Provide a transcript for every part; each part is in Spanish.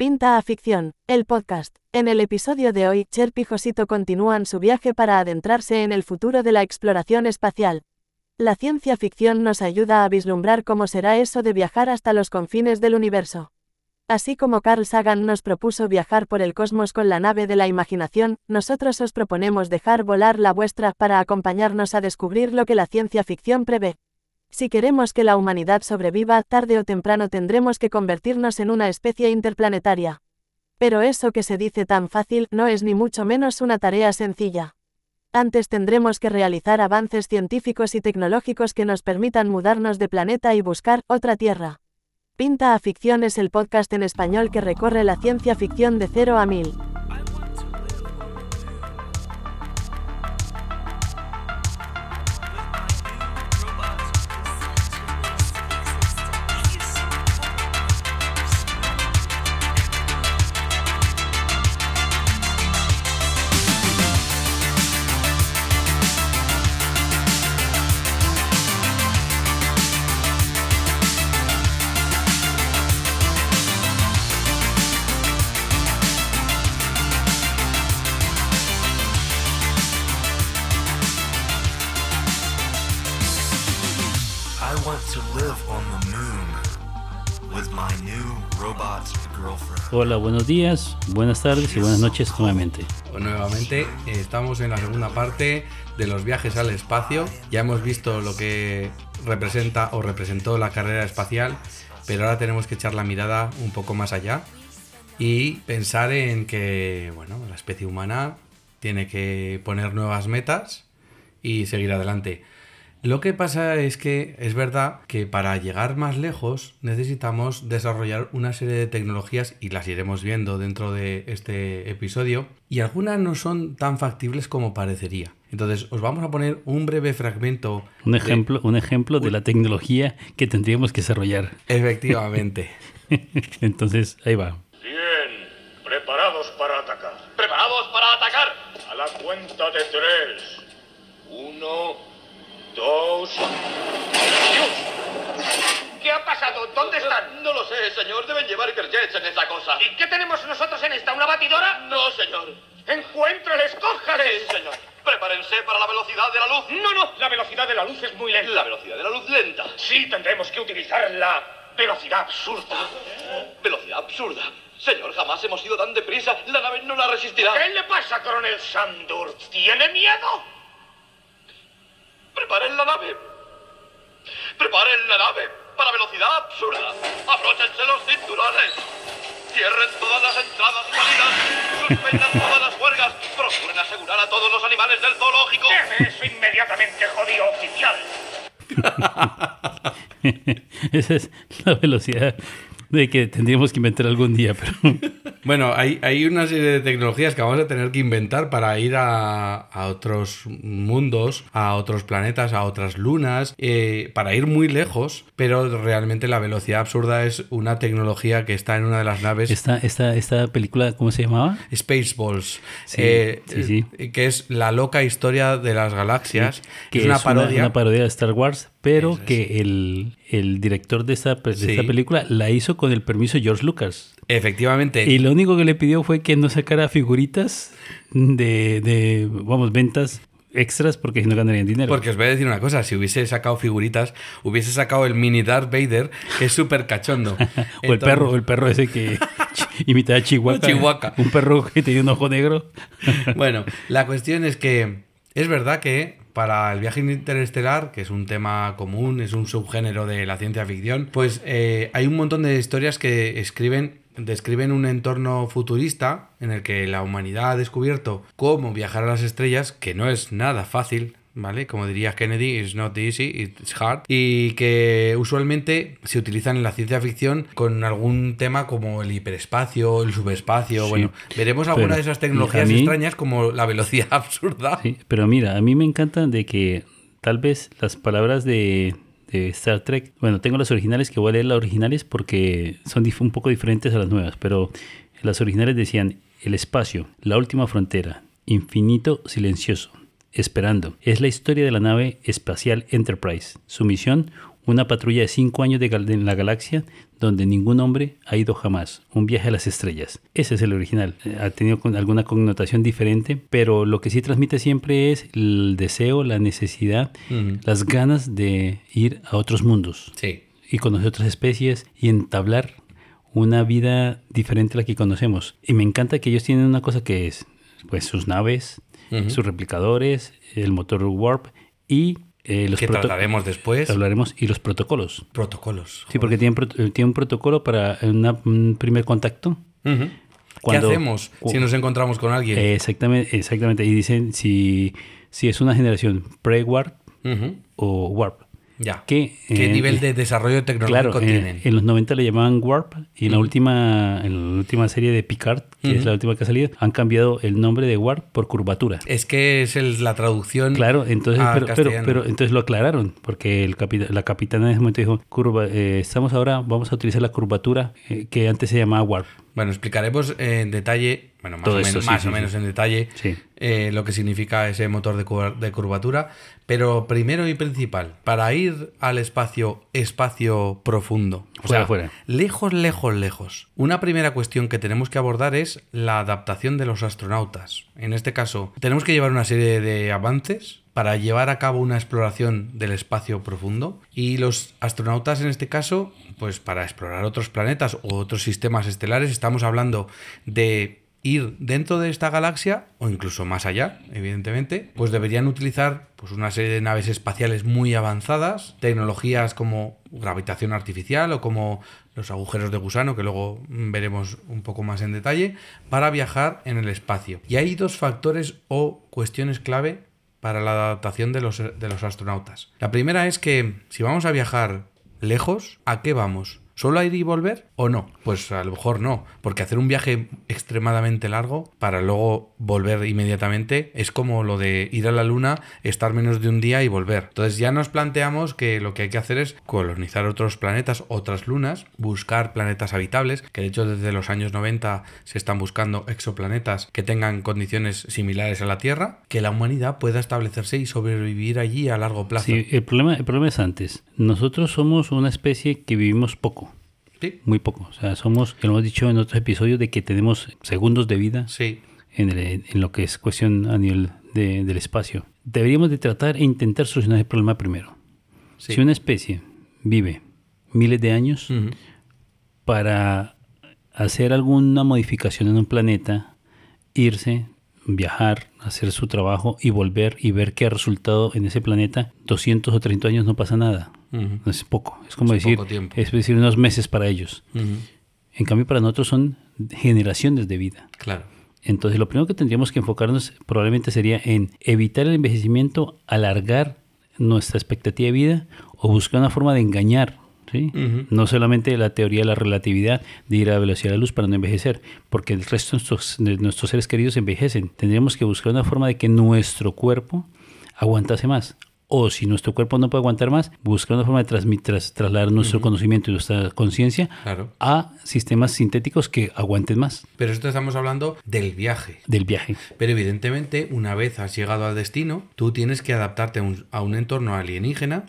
Pinta a Ficción, el podcast. En el episodio de hoy, Cherp y Josito continúan su viaje para adentrarse en el futuro de la exploración espacial. La ciencia ficción nos ayuda a vislumbrar cómo será eso de viajar hasta los confines del universo. Así como Carl Sagan nos propuso viajar por el cosmos con la nave de la imaginación, nosotros os proponemos dejar volar la vuestra para acompañarnos a descubrir lo que la ciencia ficción prevé. Si queremos que la humanidad sobreviva, tarde o temprano tendremos que convertirnos en una especie interplanetaria. Pero eso que se dice tan fácil no es ni mucho menos una tarea sencilla. Antes tendremos que realizar avances científicos y tecnológicos que nos permitan mudarnos de planeta y buscar otra Tierra. Pinta a Ficción es el podcast en español que recorre la ciencia ficción de cero a mil. Hola, buenos días, buenas tardes y buenas noches nuevamente. Nuevamente eh, estamos en la segunda parte de los viajes al espacio. Ya hemos visto lo que representa o representó la carrera espacial, pero ahora tenemos que echar la mirada un poco más allá y pensar en que, bueno, la especie humana tiene que poner nuevas metas y seguir adelante. Lo que pasa es que es verdad que para llegar más lejos necesitamos desarrollar una serie de tecnologías y las iremos viendo dentro de este episodio y algunas no son tan factibles como parecería. Entonces os vamos a poner un breve fragmento. Un de- ejemplo, un ejemplo de la tecnología que tendríamos que desarrollar. Efectivamente. Entonces, ahí va. Bien, preparados para atacar. ¿Preparados para atacar? A la cuenta de tres. Uno, dos. ¿Qué ha pasado? ¿Dónde están? No lo sé, señor. Deben llevar hiperjets en esa cosa. ¿Y qué tenemos nosotros en esta? ¿Una batidora? No, señor. ¡Encuéntrales, cójales! Sí, señor. Prepárense para la velocidad de la luz. No, no, la velocidad de la luz es muy lenta. La velocidad de la luz lenta. Sí, tendremos que utilizar la velocidad absurda. Velocidad absurda. Señor, jamás hemos ido tan deprisa. La nave no la resistirá. ¿Qué le pasa, coronel Sandur? ¿Tiene miedo? Preparen la nave. Preparen la nave para velocidad absurda. Abróchense los cinturones. Cierren todas las entradas y salidas. Suspendan todas las huelgas. Procuren asegurar a todos los animales del zoológico. Deje eso inmediatamente, jodido oficial. Esa es la velocidad de que tendríamos que inventar algún día, pero Bueno, hay, hay una serie de tecnologías que vamos a tener que inventar para ir a, a otros mundos, a otros planetas, a otras lunas, eh, para ir muy lejos, pero realmente la velocidad absurda es una tecnología que está en una de las naves. esta, esta, esta película, ¿cómo se llamaba? Spaceballs, Sí, eh, sí, sí. eh, que es la loca historia de las galaxias, Que es una parodia. una parodia de Star Wars, pero es. que el, el director de esta, de esta película la hizo con el permiso de George Lucas. Efectivamente. Y lo único que le pidió fue que no sacara figuritas de, de vamos, ventas extras porque si no ganarían dinero. Porque os voy a decir una cosa, si hubiese sacado figuritas, hubiese sacado el mini Darth Vader, que es súper cachondo. o el perro, el perro ese que imitaba a Chihuahua. Chihuahua. Un perro que tenía un ojo negro. Bueno, la cuestión es que es verdad que para el viaje interestelar, que es un tema común, es un subgénero de la ciencia ficción, pues eh, hay un montón de historias que escriben, describen un entorno futurista en el que la humanidad ha descubierto cómo viajar a las estrellas, que no es nada fácil. ¿Vale? Como diría Kennedy, it's not easy, it's hard. Y que usualmente se utilizan en la ciencia ficción con algún tema como el hiperespacio, el subespacio. Sí, bueno, veremos alguna de esas tecnologías mí- extrañas como la velocidad absurda. Sí, pero mira, a mí me encanta de que tal vez las palabras de, de Star Trek, bueno, tengo las originales que voy a leer las originales porque son un poco diferentes a las nuevas, pero las originales decían el espacio, la última frontera, infinito silencioso, esperando. Es la historia de la nave espacial Enterprise. Su misión, Una patrulla de cinco años de, en la galaxia donde ningún hombre ha ido jamás. Un viaje a las estrellas. Ese es el original. Eh, Ha tenido con- alguna connotación diferente, pero lo que sí transmite siempre es el deseo, la necesidad, las ganas de ir a otros mundos Sí. y conocer otras especies y entablar una vida diferente a la que conocemos. Y me encanta que ellos tienen una cosa que es pues sus naves, sus replicadores, el motor warp y eh, los Que trataremos después. hablaremos y los protocolos. Protocolos. Sí, porque tienen, eh, tienen un protocolo para una- un primer contacto. Cuando- ¿Qué hacemos si nos encontramos con alguien? Eh, exactamente, exactamente. Y dicen si, si es una generación pre-warp o warp. Ya. ¿Qué, ¿Qué eh, nivel de desarrollo tecnológico Claro, eh, tienen? en los 90 le llamaban Warp y en la última en la última serie de Picard, que es la última que ha salido, han cambiado el nombre de Warp por curvatura. Es que es el- la traducción. Claro, entonces, a pero, pero, entonces lo aclararon, porque el la capitana en ese momento dijo, curva, eh, estamos ahora, vamos a utilizar la curvatura que antes se llamaba Warp. Bueno, explicaremos en detalle, bueno, más, Todo o, esto, menos, sí, más sí, o sí. menos en detalle, eh, lo que significa ese motor de, cur- de curvatura. Pero primero y principal, para ir al espacio, espacio profundo, o Fuera, sea, fuera. lejos, lejos, lejos. Una primera cuestión que tenemos que abordar es la adaptación de los astronautas. En este caso, tenemos que llevar una serie de avances para llevar a cabo una exploración del espacio profundo y los astronautas en este caso, pues para explorar otros planetas o otros sistemas estelares, estamos hablando de ir dentro de esta galaxia o incluso más allá, evidentemente, pues deberían utilizar pues una serie de naves espaciales muy avanzadas, tecnologías como gravitación artificial o como los agujeros de gusano, que luego veremos un poco más en detalle, para viajar en el espacio. Y hay dos factores o cuestiones clave para la adaptación de los, de los astronautas. La primera es que si vamos a viajar lejos, ¿a qué vamos? ¿Solo ir y volver o no? Pues a lo mejor no, porque hacer un viaje extremadamente largo para luego volver inmediatamente es como lo de ir a la luna, estar menos de un día y volver. Entonces ya nos planteamos que lo que hay que hacer es colonizar otros planetas, otras lunas, buscar planetas habitables, que de hecho desde los años 90 se están buscando exoplanetas que tengan condiciones similares a la Tierra, que la humanidad pueda establecerse y sobrevivir allí a largo plazo. Sí, el problema, el problema es antes. Nosotros somos una especie que vivimos poco, Sí, muy poco. O sea, somos, lo hemos dicho en otros episodios, de que tenemos segundos de vida sí. en, el- en lo que es cuestión a nivel de- del espacio. Deberíamos de tratar e intentar solucionar el problema primero. sí. Si una especie vive miles de años, para hacer alguna modificación en un planeta, irse, viajar, hacer su trabajo y volver y ver qué ha resultado en ese planeta, 200 o 30 años no pasa nada. Es poco. Es como Es decir, es decir, unos meses para ellos. En cambio, para nosotros son generaciones de vida. Claro. Entonces, lo primero que tendríamos que enfocarnos probablemente sería en evitar el envejecimiento, alargar nuestra expectativa de vida o buscar una forma de engañar. ¿sí? No solamente la teoría de la relatividad de ir a la velocidad de la luz para no envejecer, porque el resto de nuestros, de nuestros seres queridos envejecen. Tendríamos que buscar una forma de que nuestro cuerpo aguantase más. O si nuestro cuerpo no puede aguantar más, buscar una forma de transmitir, tras- trasladar nuestro conocimiento y nuestra conciencia Claro. a sistemas sintéticos que aguanten más Pero esto estamos hablando del viaje. del viaje. Pero evidentemente, una vez has llegado al destino, tú tienes que adaptarte a un, a un entorno alienígena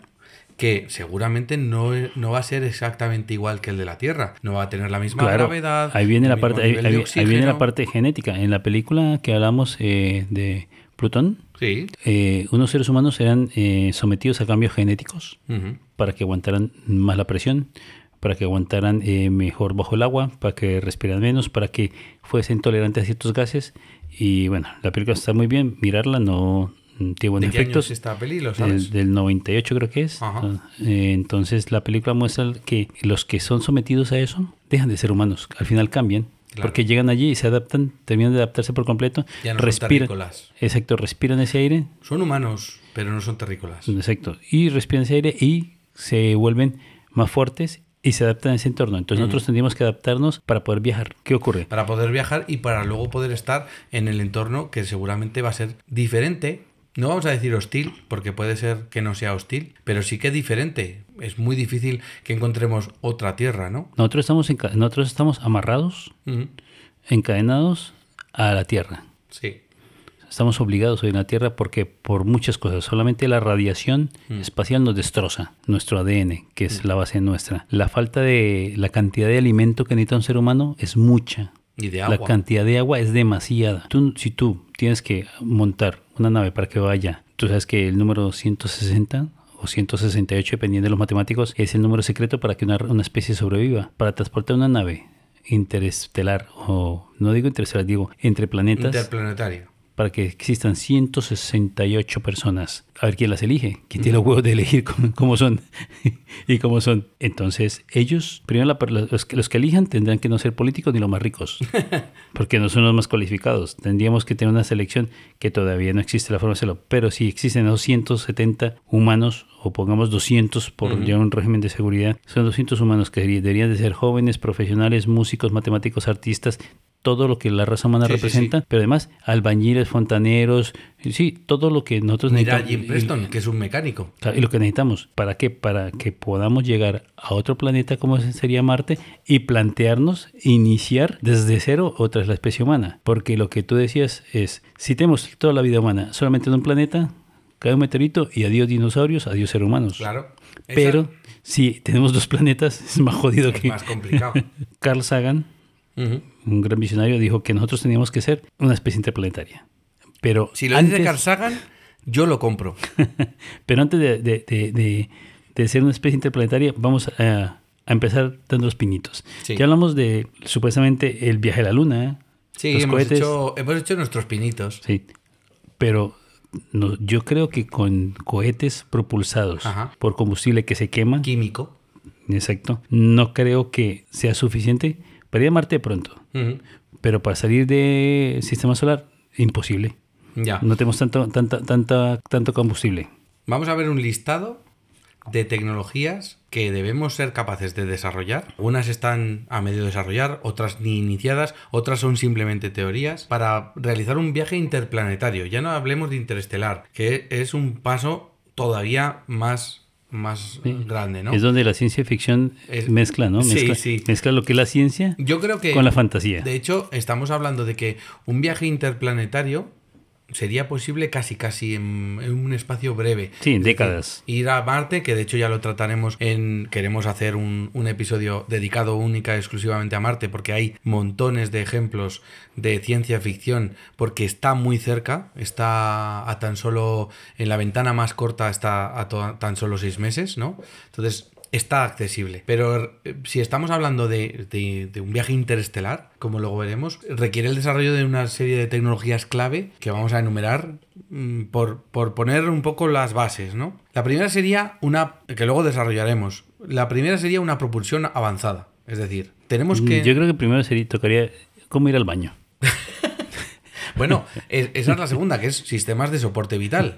que seguramente no, no va a ser exactamente igual que el de la Tierra. No va a tener la misma Claro, gravedad. ahí viene la mismo parte, ahí, nivel de ahí- ahí viene la oxígeno. parte genética. En la película que hablamos eh, de Plutón, Sí. eh, unos seres humanos eran eh, sometidos a cambios genéticos para que aguantaran más la presión, para que aguantaran eh, mejor bajo el agua, para que respiraran menos, para que fuesen tolerantes a ciertos gases. Y bueno, la película está muy bien, mirarla no mm, tiene buenos ¿De qué año efectos. es esta peli? ¿Lo Del, sabes? del 98 creo que es. Ajá. Eh, entonces la película muestra que los que son sometidos a eso dejan de ser humanos, al final cambian. Claro. Porque llegan allí y se adaptan, terminan de adaptarse por completo, Ya no son respiran, terrícolas. exacto, respiran ese aire, Son humanos, pero no son terrícolas. exacto, y respiran ese aire y se vuelven más fuertes y se adaptan a ese entorno. Entonces nosotros tendríamos que adaptarnos para poder viajar. ¿Qué ocurre? Para poder viajar y para luego poder estar en el entorno que seguramente va a ser diferente. No vamos a decir hostil, porque puede ser que no sea hostil, pero sí que diferente. Es muy difícil que encontremos otra tierra, ¿no? Nosotros estamos, enca- nosotros estamos amarrados, encadenados a la tierra. Sí. estamos obligados hoy en la Tierra porque por muchas cosas, solamente la radiación Mm. espacial nos destroza nuestro ADN, que es la base nuestra. La falta de la cantidad de alimento que necesita un ser humano es mucha. Y de La agua. cantidad de agua es demasiada. Tú, si tú tienes que montar una nave para que vaya, tú sabes que el número 160 o 168, dependiendo de los matemáticos, es el número secreto para que una, una especie sobreviva. Para transportar una nave interestelar, o no digo interestelar, digo entre planetas, Interplanetaria. Para que existan 168 personas. A ver quién las elige, quién tiene los huevos de elegir cómo, cómo son y cómo son. Entonces, ellos, primero la- los, que, los que elijan tendrán que no ser políticos ni los más ricos, porque no son los más cualificados. Tendríamos que tener una selección que todavía no existe la forma de hacerlo, pero si existen 270 humanos o pongamos 200 por ya un régimen de seguridad, son 200 humanos que deberían de ser jóvenes, profesionales, músicos, matemáticos, artistas, todo lo que la raza humana Sí, sí, representa, pero además albañiles, fontaneros, sí, todo lo que nosotros Mira necesitamos. Jim Preston, que es un mecánico. Y lo que necesitamos, ¿para qué? Para que podamos llegar a otro planeta como sería Marte y plantearnos iniciar desde cero otra vez la especie humana. Porque lo que tú decías es, si tenemos toda la vida humana solamente en un planeta, cae un meteorito y adiós dinosaurios, adiós seres humanos. Claro. Esa Pero si tenemos dos planetas, es más jodido es que... más complicado. Carl Sagan. Un gran visionario, dijo que nosotros teníamos que ser una especie interplanetaria. Pero Si lo antes, dice Carl Sagan, yo lo compro. pero antes de, de- de- de- ser una especie interplanetaria, vamos a, a empezar dando los pinitos. Sí. Ya hablamos de supuestamente el viaje a la luna. Sí, los hemos cohetes. hecho, hemos hecho nuestros pinitos. Sí, pero no, yo creo que con cohetes propulsados Ajá. por combustible que se quema, Químico. exacto, no creo que sea suficiente para ir a Marte pronto. Pero para salir del sistema solar, imposible. Ya. No tenemos tanto, tanta, tanta, tanto combustible. Vamos a ver un listado de tecnologías que debemos ser capaces de desarrollar. Unas están a medio de desarrollar, otras ni iniciadas, otras son simplemente teorías para realizar un viaje interplanetario. Ya no hablemos de interestelar, que es un paso todavía más, más grande, ¿no? Es donde la ciencia ficción Es- mezcla, ¿no? Sí, Mezcla, sí. mezcla lo que es la ciencia Yo creo que con la fantasía. De hecho, estamos hablando de que un viaje interplanetario sería posible casi casi en, en un espacio breve. Sí, en decir, décadas. ir a Marte, que de hecho ya lo trataremos en... Queremos hacer un, un episodio dedicado única exclusivamente a Marte, porque hay montones de ejemplos de ciencia ficción, porque está muy cerca, está a tan solo... En la ventana más corta está a to- tan solo seis meses, ¿no? Entonces... Está accesible, pero eh, si estamos hablando de, de- de un viaje interestelar, como luego veremos, requiere el desarrollo de una serie de tecnologías clave que vamos a enumerar mm, por, por poner un poco las bases, ¿no? La primera sería una, que luego desarrollaremos, la primera sería una propulsión avanzada, es decir, tenemos que... Mm, Yo creo que primero sería, tocaría cómo ir al baño. Bueno, es- esa es la segunda, que es sistemas de soporte vital.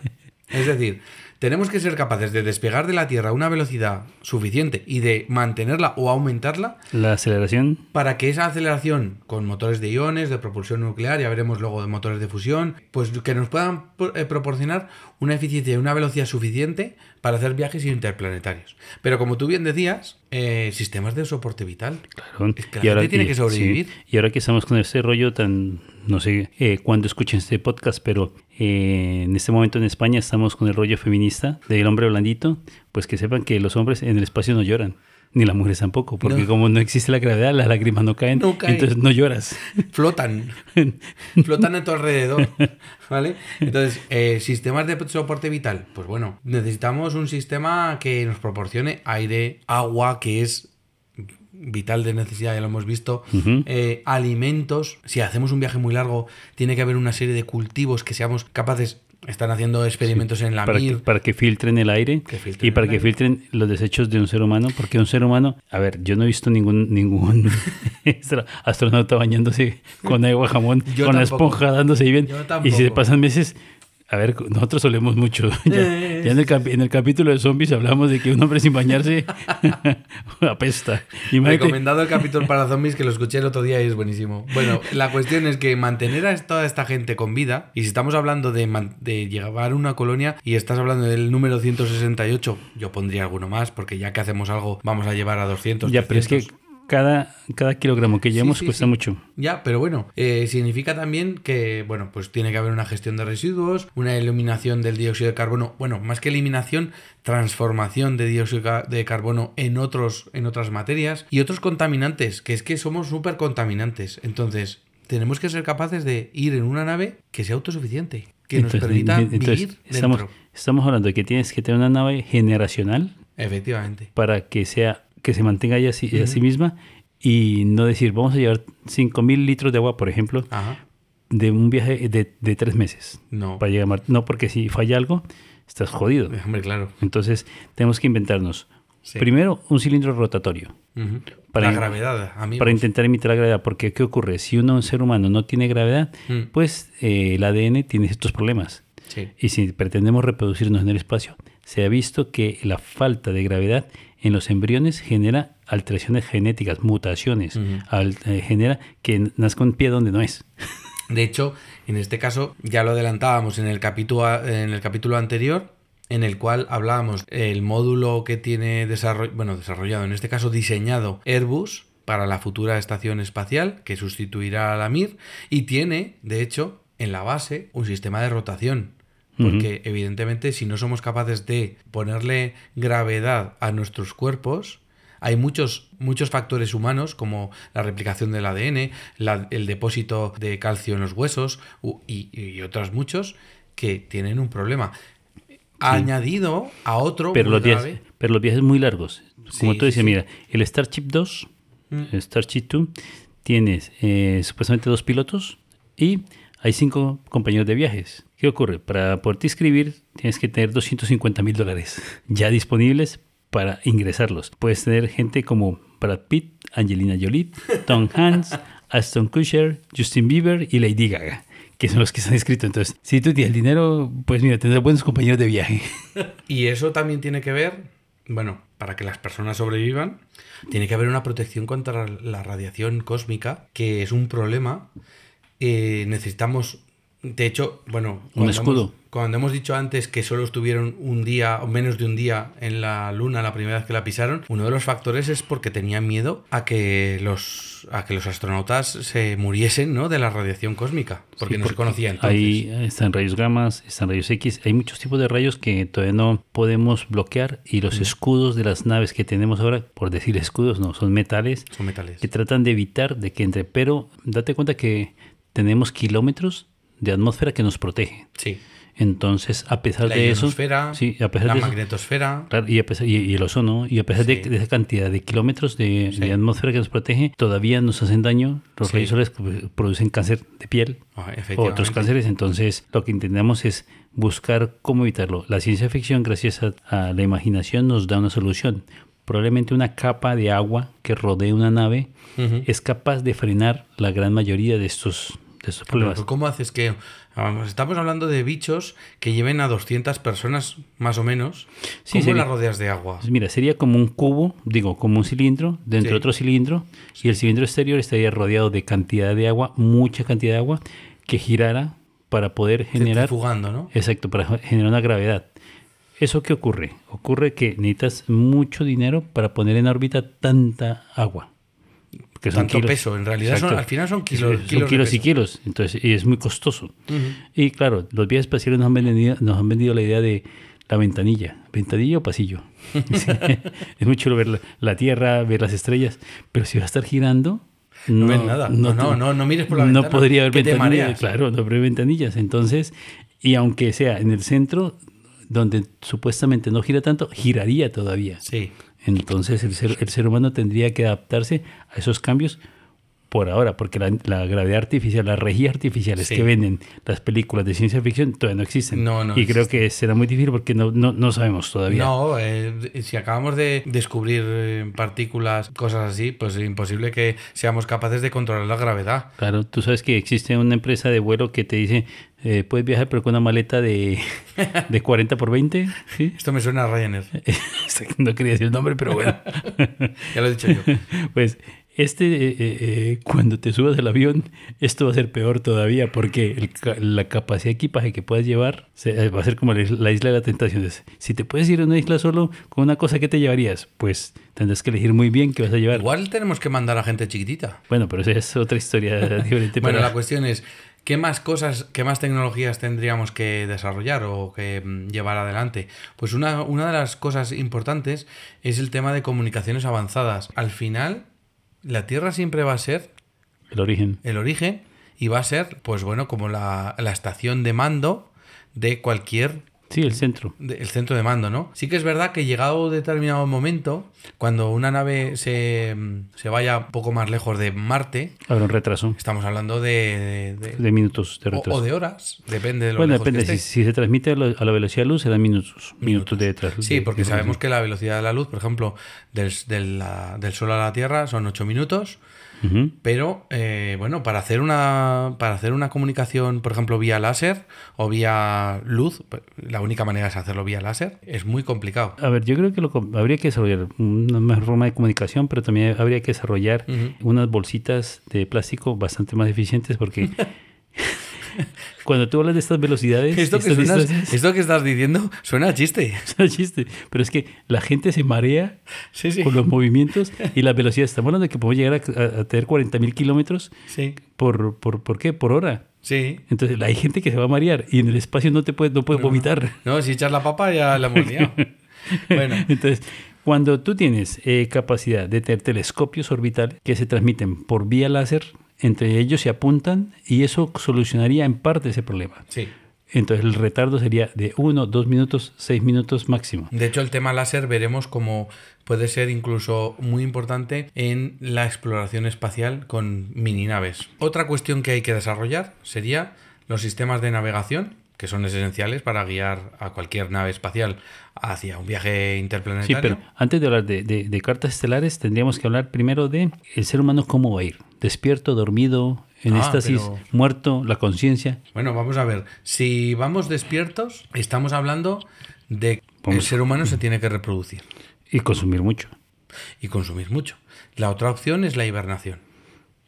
Es decir, tenemos que ser capaces de despegar de la Tierra a una velocidad suficiente y de mantenerla o aumentarla La aceleración, para que esa aceleración con motores de iones, de propulsión nuclear, ya veremos luego de motores de fusión, pues que nos puedan eh, proporcionar una eficiencia y una velocidad suficiente para hacer viajes interplanetarios. Pero como tú bien decías, eh, sistemas de soporte vital. claro. Es que la gente tiene que sobrevivir. sí, y ahora que estamos con este rollo tan, no sé eh, cuándo escuchen este podcast, pero eh, en este momento en España estamos con el rollo feminista del hombre blandito, pues que sepan que los hombres en el espacio no lloran. Ni las mujeres tampoco, porque No. como no existe la gravedad, las lágrimas no caen, No caen. entonces no lloras. Flotan. Flotan a tu alrededor. ¿Vale? Entonces, eh, sistemas de soporte vital. Pues bueno, necesitamos un sistema que nos proporcione aire, agua, que es vital de necesidad, ya lo hemos visto, eh, alimentos. Si hacemos un viaje muy largo, tiene que haber una serie de cultivos que seamos capaces. Están haciendo experimentos en la para que, para que filtren el aire filtren y para que aire. filtren los desechos de un ser humano, porque un ser humano, a ver, yo no he visto ningún ningún astro- astronauta bañándose con agua jamón, Yo con la tampoco. esponja dándose bien, Yo y si se pasan meses, a ver, nosotros solemos mucho. ya, Eh, ya en, el capi- en el capítulo de zombies hablamos de que un hombre sin bañarse apesta. Imagínate, Recomendado el capítulo para zombies que lo escuché el otro día y es buenísimo. Bueno, la cuestión es que mantener a toda esta gente con vida, y si estamos hablando de, llevar una colonia y estás hablando del número 168, yo pondría alguno más, porque ya que hacemos algo, vamos a llevar a 200. ya, pero es que 300. Cada, cada kilogramo que llevamos sí, cuesta sí. mucho. Ya, pero bueno, eh, significa también que, bueno, pues tiene que haber una gestión de residuos, una eliminación del dióxido de carbono, bueno, más que eliminación, transformación de dióxido de ca- de carbono en otros, en otras materias y otros contaminantes, que es que somos súper contaminantes. Entonces, tenemos que ser capaces de ir en una nave que sea autosuficiente, que nos permita entonces, vivir estamos, dentro. estamos hablando de que tienes que tener una nave generacional Efectivamente. para que sea que se mantenga ella sí, a sí misma y no decir, vamos a llevar 5.000 litros de agua, por ejemplo, Ajá. de un viaje de, de tres meses. No. Para llegar a Marte. No, porque si falla algo, estás jodido. Hombre, claro. Entonces, tenemos que inventarnos, Sí. primero, un cilindro rotatorio. Para la gravedad, amigos. Para intentar imitar la gravedad, porque ¿qué ocurre? Si uno, un ser humano, no tiene gravedad, Mm. pues eh, el ADN tiene estos problemas. Sí. Y si pretendemos reproducirnos en el espacio, se ha visto que la falta de gravedad en los embriones genera alteraciones genéticas, mutaciones, al- eh, genera que nazca un pie donde no es. De hecho, en este caso ya lo adelantábamos en el capítulo, en el capítulo anterior, en el cual hablábamos el módulo que tiene desarroll- bueno, desarrollado, en este caso diseñado Airbus para la futura estación espacial que sustituirá a la Mir y tiene, de hecho, en la base un sistema de rotación. Porque evidentemente si no somos capaces de ponerle gravedad a nuestros cuerpos, hay muchos, muchos factores humanos como la replicación del ADN, la- el depósito de calcio en los huesos y, y otros muchos que tienen un problema. Añadido a otro Pero los, viajes, grave. pero los viajes muy largos. Como Sí, tú dices, sí. mira, el Starship 2, Mm. el Starship 2, tienes eh, supuestamente dos pilotos y hay cinco compañeros de viajes. ¿Qué ocurre? Para poderte inscribir tienes que tener 250 mil dólares ya disponibles para ingresarlos. Puedes tener gente como Brad Pitt, Angelina Jolie, Tom Hanks, Aston Kutcher, Justin Bieber y Lady Gaga, que son los que se han inscrito. Entonces, si tú tienes el dinero, pues mira, tendrás buenos compañeros de viaje. Y eso también tiene que ver, bueno, para que las personas sobrevivan, tiene que haber una protección contra la radiación cósmica, que es un problema. Eh, necesitamos, de hecho, bueno, cuando escudo. hemos- cuando hemos dicho antes que solo estuvieron un día o menos de un día en la Luna la primera vez que la pisaron, uno de los factores es porque tenían miedo a que los, a que los astronautas se muriesen ¿no? de la radiación cósmica, porque Sí, no se conocía entonces. Ahí están rayos gamas, están rayos X, hay muchos tipos de rayos que todavía no podemos bloquear y los escudos de las naves que tenemos ahora, por decir escudos, no, son metales Son metales. que tratan de evitar de que entre, pero date cuenta que tenemos kilómetros de atmósfera que nos protege. Sí. Entonces, a pesar La de eso, sí, a pesar la de eso- magnetosfera. Claro, y, a pesar- y- y el ozono, y a pesar de, Sí. de esa cantidad de kilómetros de, Sí. de atmósfera que nos protege, todavía nos hacen daño. Los Sí. rayos solares producen cáncer de piel, Ah, o otros cánceres. Entonces, lo que intentamos es buscar cómo evitarlo. La ciencia ficción, gracias a, a la imaginación, nos da una solución. Probablemente una capa de agua que rodee una nave es capaz de frenar la gran mayoría de estos, de problemas. ¿Cómo haces que.? vamos, estamos hablando de bichos que lleven a 200 personas, más o menos. Sí, ¿Cómo sería- las rodeas de agua? Mira, sería como un cubo, digo, como un cilindro, dentro Sí. de otro cilindro, y el cilindro exterior estaría rodeado de cantidad de agua, mucha cantidad de agua, que girara para poder generar... Centrifugando, ¿no? Exacto, para generar una gravedad. ¿Eso qué ocurre? Ocurre que necesitas mucho dinero para poner en órbita tanta agua. Que Tanto peso, en realidad son- al final son kilos- Son kilos de kilos y kilos, entonces y es muy costoso. Y claro, los viajes espaciales nos han, vendido, nos han vendido la idea de la ventanilla. ¿Ventanilla o pasillo? Sí, es muy chulo ver la, la Tierra, ver las estrellas, pero si va a estar girando... No ves nada. No, no, no, no mires por la no ventana, podría haber te ventanillas, claro, no habría ventanillas. Entonces, y aunque sea en el centro, donde supuestamente no gira tanto, giraría todavía. Sí. Entonces el ser, el ser humano tendría que adaptarse a esos cambios por ahora, porque la, la gravedad artificial, las regías artificiales Sí. que venden las películas de ciencia ficción todavía no existen. No, no y creo que será muy difícil porque no, no, no sabemos todavía. No, eh, si acabamos de descubrir eh, partículas, cosas así, pues es imposible que seamos capaces de controlar la gravedad. Claro, tú sabes que existe una empresa de vuelo que te dice, eh, puedes viajar pero con una maleta de, de 40 por 20. ¿sí? Esto me suena a Ryanair. no quería decir el nombre, pero bueno. Ya lo he dicho yo. pues Este, eh, eh, cuando te subas al avión, esto va a ser peor todavía porque el la capacidad de equipaje que puedas llevar se- va a ser como la isla la isla de la tentación. Es, Si te puedes ir a una isla solo con una cosa, ¿qué te llevarías? Pues tendrás que elegir muy bien qué vas a llevar. Igual tenemos que mandar a gente chiquitita. Bueno, pero esa es otra historia diferente. Bueno, la cuestión es, ¿qué más cosas, qué más tecnologías tendríamos que desarrollar o que mm, llevar adelante? Pues una, una de las cosas importantes es el tema de comunicaciones avanzadas. Al final, la Tierra siempre va a ser el origen. el origen y va a ser, pues bueno, como la, la estación de mando de cualquier Sí, el centro. de- el centro de mando, ¿no? Sí que es verdad que llegado determinado momento, cuando una nave se, se vaya un poco más lejos de Marte, Habrá un retraso estamos hablando de, de- de- minutos de o, retraso. o de horas, depende de lo bueno, lejos que depende. Si, si se transmite a la, velocidad de luz, serán minutos. Minutos de retraso. Sí, porque sabemos que la velocidad de la luz, por ejemplo, del, del, la- del Sol a la Tierra son 8 minutos, Pero eh, bueno, para hacer una para hacer una comunicación, por ejemplo, vía láser o vía luz, la única manera es hacerlo vía láser, es muy complicado. A ver, yo creo que lo, habría que desarrollar una mejor forma de comunicación, pero también habría que desarrollar unas bolsitas de plástico bastante más eficientes porque cuando tú hablas de estas velocidades, Esto que, estas suena- distancias, esto que estás diciendo suena a chiste. un chiste, pero es que la gente se marea Sí, sí. con los movimientos y las velocidades. Estamos hablando de que podemos llegar a, a- a tener 40.000 kilómetros Sí, por, por, ¿por qué? Por hora. sí. Entonces hay gente que se va a marear y en el espacio no te puedes, no puedes vomitar. No, si echas la papa ya la hemos liado. Bueno, Entonces, cuando tú tienes eh, capacidad de tener telescopios orbitales que se transmiten por vía láser, entre ellos se apuntan y eso solucionaría en parte ese problema. sí. Entonces el retardo sería de 1, 2 minutos, 6 minutos máximo. De hecho, el tema láser veremos como puede ser incluso muy importante en la exploración espacial con mini naves. Otra cuestión que hay que desarrollar sería los sistemas de navegación, que son esenciales para guiar a cualquier nave espacial hacia un viaje Sí, interplanetario. pero antes de hablar de, de- de cartas estelares, tendríamos que hablar primero de el ser humano cómo va a ir. Despierto, dormido, en Ah, éxtasis, pero- muerto, la conciencia. Bueno, vamos a ver. Si vamos despiertos, estamos hablando de que el ser humano se tiene que reproducir Y consumir mucho. y consumir mucho. La otra opción es la hibernación.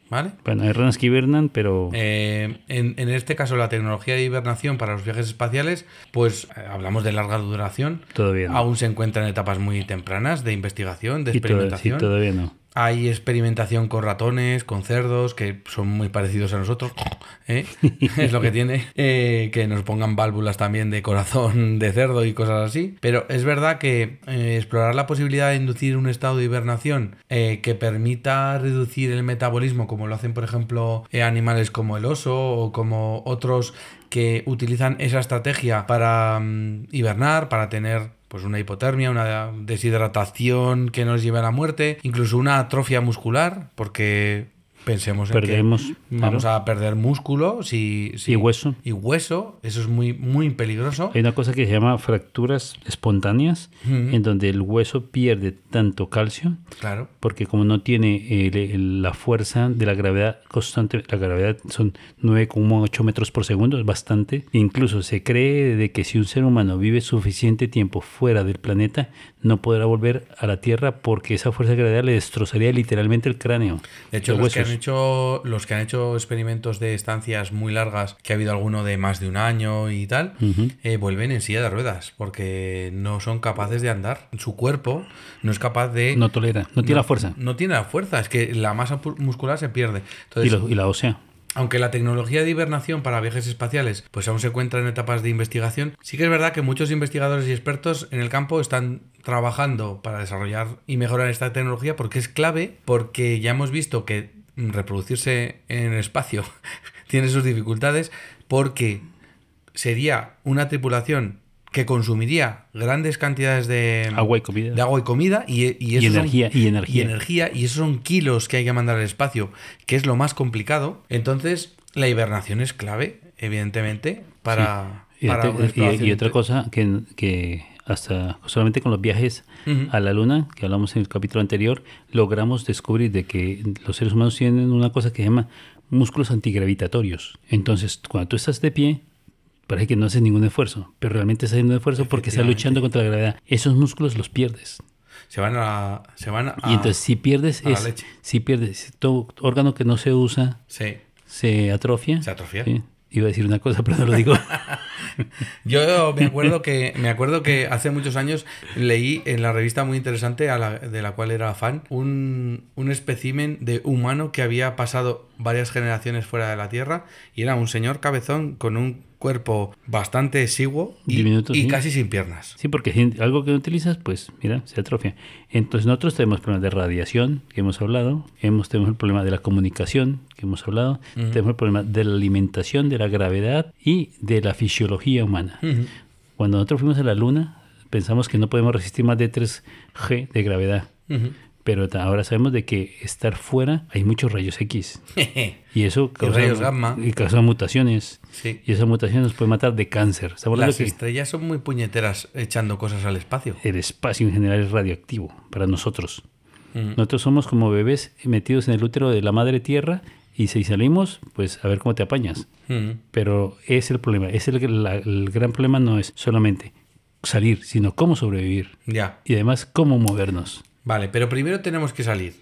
¿Vale? Bueno, hay ranas que hibernan, pero Eh, en, en este caso, la tecnología de hibernación para los viajes espaciales, pues eh, hablamos de larga duración. todavía no. Aún se encuentra en etapas muy tempranas de investigación, de Y to- sí, experimentación. todavía no. Hay experimentación con ratones, con cerdos, que son muy parecidos a nosotros. ¿eh? es lo que tiene. Eh, que nos pongan válvulas también de corazón de cerdo y cosas así. Pero es verdad que eh, explorar la posibilidad de inducir un estado de hibernación que permita reducir el metabolismo, como lo hacen, por ejemplo, animales como el oso o como otros que utilizan esa estrategia para mm, hibernar, para tener pues una hipotermia, una deshidratación que nos lleve a la muerte, incluso una atrofia muscular, porque pensemos en Perdemos, que vamos claro. a perder músculo si, si- Y hueso. y hueso, eso es muy muy peligroso. Hay una cosa que se llama fracturas espontáneas, en donde el hueso pierde tanto calcio, Claro. porque como no tiene el- el- la fuerza de la gravedad constante, la gravedad son 9,8 metros por segundo, es bastante. Incluso se cree de que si un ser humano vive suficiente tiempo fuera del planeta, no podrá volver a la Tierra porque esa fuerza de gravedad le destrozaría literalmente el cráneo. De hecho, los los que, han huesos. Hecho, los que han hecho experimentos de estancias muy largas, que ha habido alguno de más de un año y tal, eh, vuelven en silla de ruedas, porque no son capaces de andar. Su cuerpo no es capaz de... No tolera, no tiene la fuerza. No tiene la fuerza, es que la masa muscular se pierde. Y, Entonces, lo- y la ósea. aunque la tecnología de hibernación para viajes espaciales pues aún se encuentra en etapas de investigación, sí que es verdad que muchos investigadores y expertos en el campo están trabajando para desarrollar y mejorar esta tecnología porque es clave, porque ya hemos visto que reproducirse en el espacio tiene sus dificultades, porque sería una tripulación que consumiría grandes cantidades de Agua y comida. de agua y comida y, y, son- energía, y energía. y energía y esos son kilos que hay que mandar al espacio que es lo más complicado entonces la hibernación es clave evidentemente para, Y, para una y- otra cosa que, que hasta solamente con los viajes a la luna, que hablamos en el capítulo anterior, logramos descubrir de que los seres humanos tienen una cosa que se llama músculos antigravitatorios. Entonces, cuando tú estás de pie, parece que no haces ningún esfuerzo, pero realmente estás haciendo un esfuerzo porque estás luchando contra la gravedad. Esos músculos los pierdes. Se van a. Se van a y entonces si pierdes, a la es, leche. si pierdes, todo órgano que no se usa Sí. se atrofia. Se atrofia. Sí. Iba a decir una cosa, pero no lo digo. Yo me acuerdo que me acuerdo que hace muchos años leí en la revista muy interesante de la cual era fan un, un espécimen de humano que había pasado varias generaciones fuera de la Tierra y era un señor cabezón con un cuerpo bastante exiguo y, Diminuto, y sí. casi sin piernas. Sí, porque si algo que no utilizas, pues mira, se atrofia. Entonces nosotros tenemos problemas de radiación, que hemos hablado, hemos, tenemos el problema de la comunicación, que hemos hablado, tenemos el problema de la alimentación, de la gravedad y de la fisiología humana. Ujú. Cuando nosotros fuimos a la Luna, pensamos que no podemos resistir más de 3G de gravedad. Ujú. Pero ahora sabemos de que estar fuera hay muchos rayos X. Y eso causa, rayos gamma. y causa mutaciones. Sí. Y esa mutación nos puede matar de cáncer. Las que estrellas son muy puñeteras echando cosas al espacio. el espacio en general es radioactivo para nosotros. Mm. Nosotros somos como bebés metidos en el útero de la madre tierra y si salimos, pues a ver cómo te apañas. Mm. Pero es el problema. Es el, la- el gran problema no es solamente salir, sino cómo sobrevivir. Ya. Y además cómo movernos. Vale, pero primero tenemos que salir.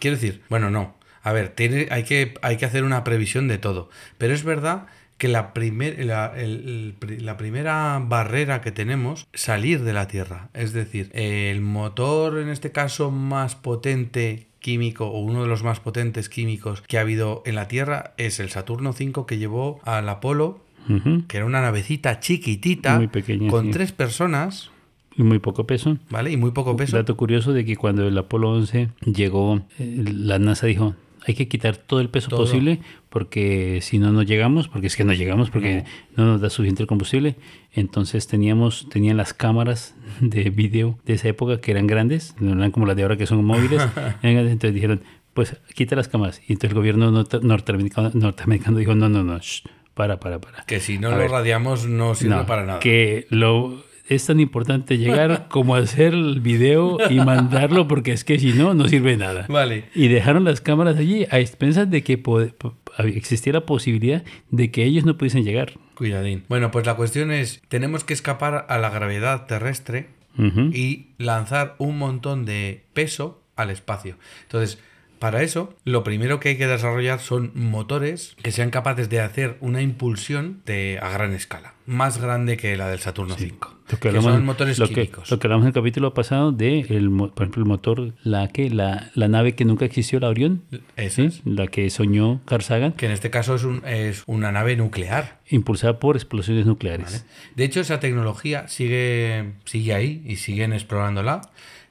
Quiero decir, bueno, no. A ver, tiene, hay, que, hay que hacer una previsión de todo. Pero es verdad que la, primer, la, el- el la primera barrera que tenemos, salir de la Tierra. Es decir, el motor, en este caso, más potente químico o uno de los más potentes químicos que ha habido en la Tierra es el Saturno V que llevó al Apolo, que era una navecita chiquitita Muy pequeña, con sí. tres personas, Y muy poco peso. ¿vale? Y muy poco peso. Dato curioso de que cuando el Apolo 11 llegó, eh, la NASA dijo, hay que quitar todo el peso Todo. posible porque si no, no llegamos, porque es que no llegamos, porque no, nos da suficiente el combustible. Entonces teníamos, tenían las cámaras de video de esa época que eran grandes, no eran como las de ahora que son móviles. entonces dijeron, pues quita las cámaras. Y entonces el gobierno norte- norteamericano, norteamericano dijo, no, no, no, shh, para, para, para. Que si no A lo ver. radiamos no sirve No, para nada. Que lo es tan importante llegar como hacer el video y mandarlo porque es que si no, no sirve nada. Vale. Y dejaron las cámaras allí a expensas de que existía la posibilidad de que ellos no pudiesen llegar. Cuidadín. Bueno, pues la cuestión es, tenemos que escapar a la gravedad terrestre y lanzar un montón de peso al espacio. Entonces, para eso, lo primero que hay que desarrollar son motores que sean capaces de hacer una impulsión de, a gran escala, más grande que la del Saturno V, Lo que, hablamos- son motores lo que, lo que hablamos en el capítulo pasado de, el, por ejemplo, el motor, la que la, la nave que nunca existió, la Orión, ¿sí? la que soñó Carl Sagan, Que en este caso es, un- es una nave nuclear. impulsada por explosiones nucleares. ¿vale? De hecho, esa tecnología sigue, sigue ahí y siguen explorándola.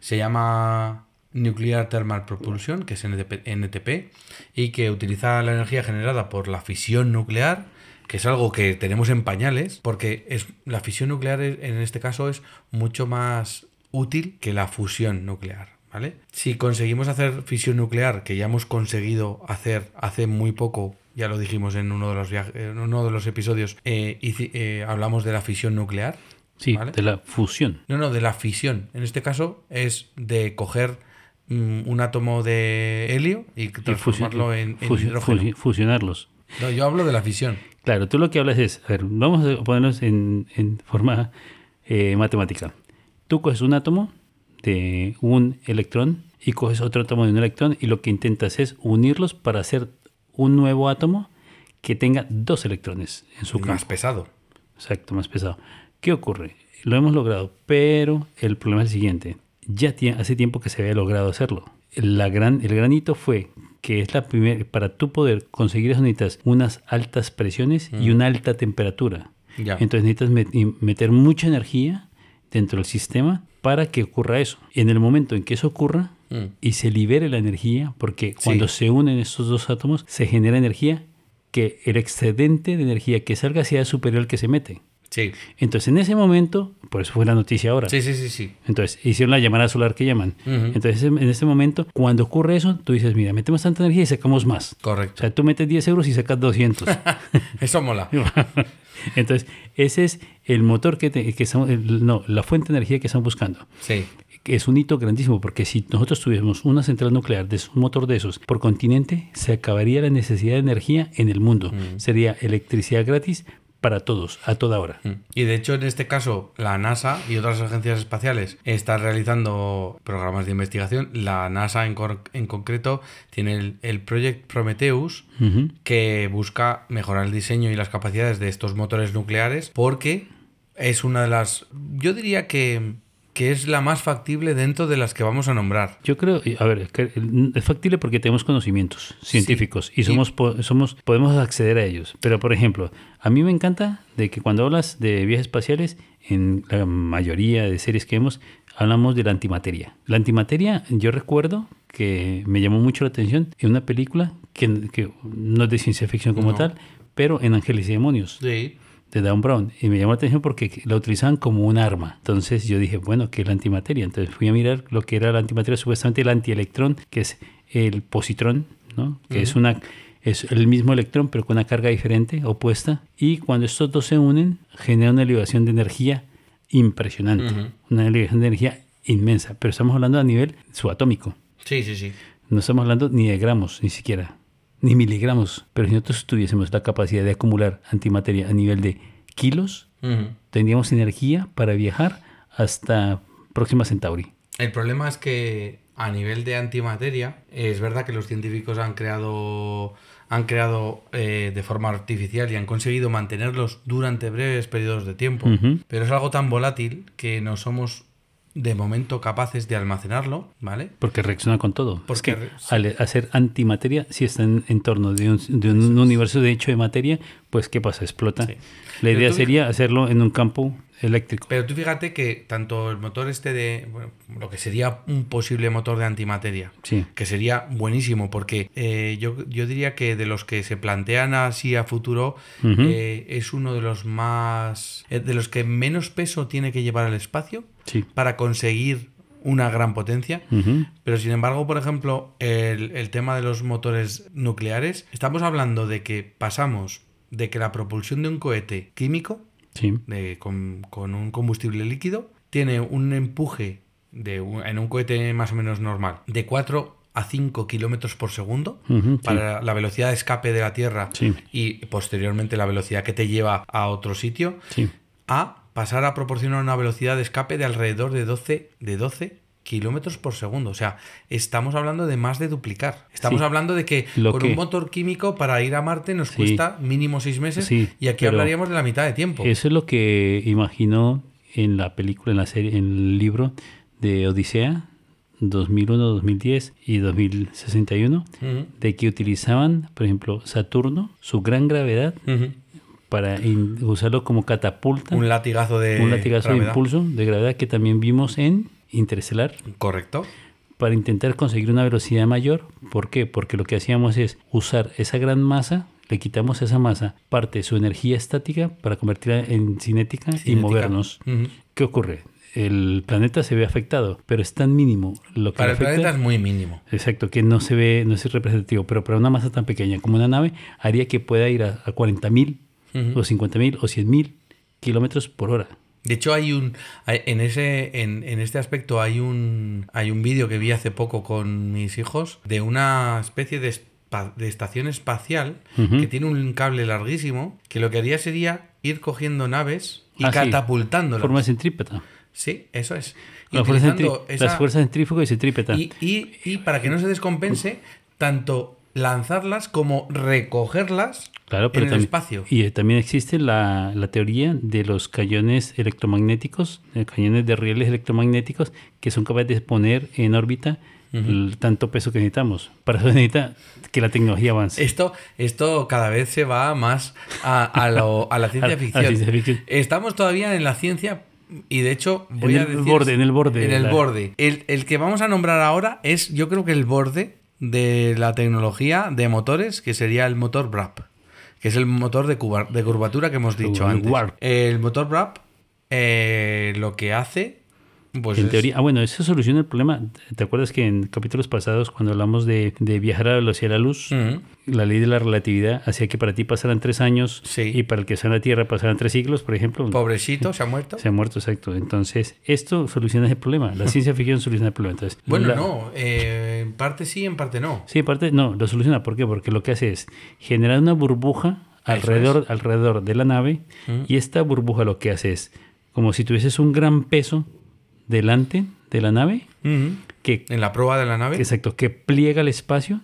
Se llama Nuclear Thermal Propulsion, que es NTP, NTP, y que utiliza la energía generada por la fisión nuclear, que es algo que tenemos en pañales, porque es, la fisión nuclear es- en este caso es mucho más útil que la fusión nuclear. ¿Vale? Si conseguimos hacer fisión nuclear, que ya hemos conseguido hacer hace muy poco, ya lo dijimos en uno de los, en uno de los episodios, eh, eh, hablamos de la fisión nuclear. Sí, ¿vale? de la fusión. No, no, de la fisión. En este caso es de coger mm, un átomo de helio y Y transformarlo en, hidrógeno. fusi- fusionarlos. No, yo hablo de la fisión. Claro, tú lo que hablas es, a ver, vamos a ponernos en, en forma eh, matemática. Tú coges un átomo de un electrón y coges otro átomo de un electrón y lo que intentas es unirlos para hacer un nuevo átomo que tenga dos electrones en su Más campo. pesado. Exacto, más pesado. ¿Qué ocurre? Lo hemos logrado, pero el problema es el siguiente. Ya hace tiempo que se había logrado hacerlo. La gran, el granito fue que es la primera, para tú poder conseguir eso necesitas unas altas presiones y una alta temperatura. Ya. Entonces necesitas met- meter mucha energía dentro del sistema para que ocurra eso. En el momento en que eso ocurra Mm. y se libere la energía, porque Sí. cuando se unen estos dos átomos se genera energía que el excedente de energía que salga sea superior al que se mete. Sí. Entonces, en ese momento, por eso fue la noticia ahora. Sí, sí, sí, sí. Entonces, hicieron la llamada solar que llaman. Entonces, en ese momento, cuando ocurre eso, tú dices, mira, metemos tanta energía y sacamos más. O Correcto. sea, tú metes 10 euros y sacas 200. Eso mola. Entonces, ese es el motor que, te- que estamos, el- no, la fuente de energía que estamos buscando. Sí. Es un hito grandísimo, porque si nosotros tuviésemos una central nuclear, de un motor de esos, por continente, se acabaría la necesidad de energía en el mundo. Sería electricidad gratis para todos, a toda hora. Mm. Y de hecho, en este caso, la NASA y otras agencias espaciales están realizando programas de investigación. La NASA en, concreto tiene el, el Project Prometheus, que busca mejorar el diseño y las capacidades de estos motores nucleares, porque es una de las. Yo diría que, que es la más factible dentro de las que vamos a nombrar. Yo creo, a ver, es factible porque tenemos conocimientos científicos y somos, somos, podemos acceder a ellos. Pero, por ejemplo, a mí me encanta de que cuando hablas de viajes espaciales, en la mayoría de series que vemos, hablamos de la antimateria. La antimateria, yo recuerdo que me llamó mucho la atención en una película que, que no es de ciencia ficción como No. tal, pero en Ángeles y Demonios Sí. De Dan Brown y me llamó la atención porque la utilizaban como un arma. Entonces yo dije, bueno, ¿qué es la antimateria? Entonces fui a mirar lo que era la antimateria, supuestamente el antielectrón, que es el positrón, ¿no? Que es una es el mismo electrón pero con una carga diferente, opuesta, y cuando estos dos se unen genera una elevación de energía impresionante, una elevación de energía inmensa, pero estamos hablando a nivel subatómico. Sí, sí, sí. No estamos hablando ni de gramos, ni siquiera, ni miligramos. Pero si nosotros tuviésemos la capacidad de acumular antimateria a nivel de kilos, tendríamos energía para viajar hasta Próxima Centauri. El problema es que a nivel de antimateria, es verdad que los científicos han creado, han creado eh, de forma artificial y han conseguido mantenerlos durante breves periodos de tiempo, pero es algo tan volátil que no somos de momento capaces de almacenarlo, ¿vale? Porque reacciona con todo. Porque es que al hacer antimateria, si está en, en torno de un, de un universo de hecho de materia, pues ¿qué pasa? Explota. Sí. La idea tú- sería hacerlo en un campo eléctrico. Pero tú fíjate que tanto el motor este de, bueno, lo que sería un posible motor de antimateria, Sí. que sería buenísimo, porque eh, yo, yo diría que de los que se plantean así a futuro, eh, es uno de los más. eh, de los que menos peso tiene que llevar al espacio Sí. para conseguir una gran potencia. Pero sin embargo, por ejemplo, el, el tema de los motores nucleares, estamos hablando de que pasamos de que la propulsión de un cohete químico Sí. de- con, con un combustible líquido, tiene un empuje de en un cohete más o menos normal de 4 a 5 kilómetros por segundo para la velocidad de escape de la Tierra Sí. y posteriormente la velocidad que te lleva a otro sitio, a pasar a proporcionar una velocidad de escape de alrededor de 12, de 12 kilómetros por segundo. O sea, estamos hablando de más de duplicar. Estamos Sí. hablando de que Lo con que- un motor químico para ir a Marte nos Sí. cuesta mínimo seis meses Sí, y aquí hablaríamos de la mitad de tiempo. Eso es lo que imaginó en la película, en la serie, en el libro de Odisea 2001, 2010 y 2061, Ujú. de que utilizaban, por ejemplo, Saturno, su gran gravedad, para usarlo como catapulta, Un latigazo de un latigazo de impulso de gravedad que también vimos en Interestelar, Correcto. para intentar conseguir una velocidad mayor. ¿Por qué? Porque lo que hacíamos es usar esa gran masa, le quitamos a esa masa parte de su energía estática para convertirla en cinética, y movernos. ¿Qué ocurre? El planeta se ve afectado, pero es tan mínimo lo que Para el planeta es muy mínimo. Exacto, que no se ve, no es representativo, pero para una masa tan pequeña como una nave haría que pueda ir a, a 40.000 Ujú. o 50.000 o 100.000 kilómetros por hora. De hecho, hay un. hay- En ese. En, en este aspecto hay un. Hay un vídeo que vi hace poco con mis hijos de una especie de, espa- de estación espacial que tiene un cable larguísimo. Que lo que haría sería ir cogiendo naves y Ah, sí. catapultándolas. Forma centrípeta. Sí, eso es. La fuerza esa- Las fuerzas centrífugas y centrípeta. Y, y- y para que no se descompense, tanto lanzarlas como recogerlas Claro, pero en el espacio. Y eh, también existe la, la teoría de los cañones electromagnéticos, eh, cañones de rieles electromagnéticos, que son capaces de poner en órbita el tanto peso que necesitamos. Para eso necesita que la tecnología avance. Esto, esto cada vez se va más a, a lo- a la A- ciencia a ficción. ciencia ficción. Estamos todavía en la ciencia y de hecho voy En a el decir... borde, en el borde En el la- borde. El, el que vamos a nombrar ahora es yo creo que el borde de la tecnología de motores, que sería el motor BRAP, que es el motor de, de curvatura que hemos dicho El antes. warp. El motor BRAP eh, lo que hace... Pues en es- teoría, ah, bueno, eso soluciona el problema. ¿Te acuerdas que en capítulos pasados, cuando hablamos de, de viajar a la velocidad de la luz, la ley de la relatividad hacía que para ti pasaran tres años Sí. y para el que está en la Tierra pasaran tres siglos, por ejemplo? Pobrecito, se ha muerto. Se ha muerto, exacto. Entonces, esto soluciona ese problema. La ciencia ficción soluciona el problema. Entonces, Bueno, la- no, eh, en parte sí, en parte no. Sí, aparte, no, lo soluciona. ¿Por qué? Porque lo que hace es generar una burbuja alrededor, alrededor de la nave y esta burbuja lo que hace es como si tuvieses un gran peso delante de la nave que, En la prueba de la nave. exacto, que pliega el espacio,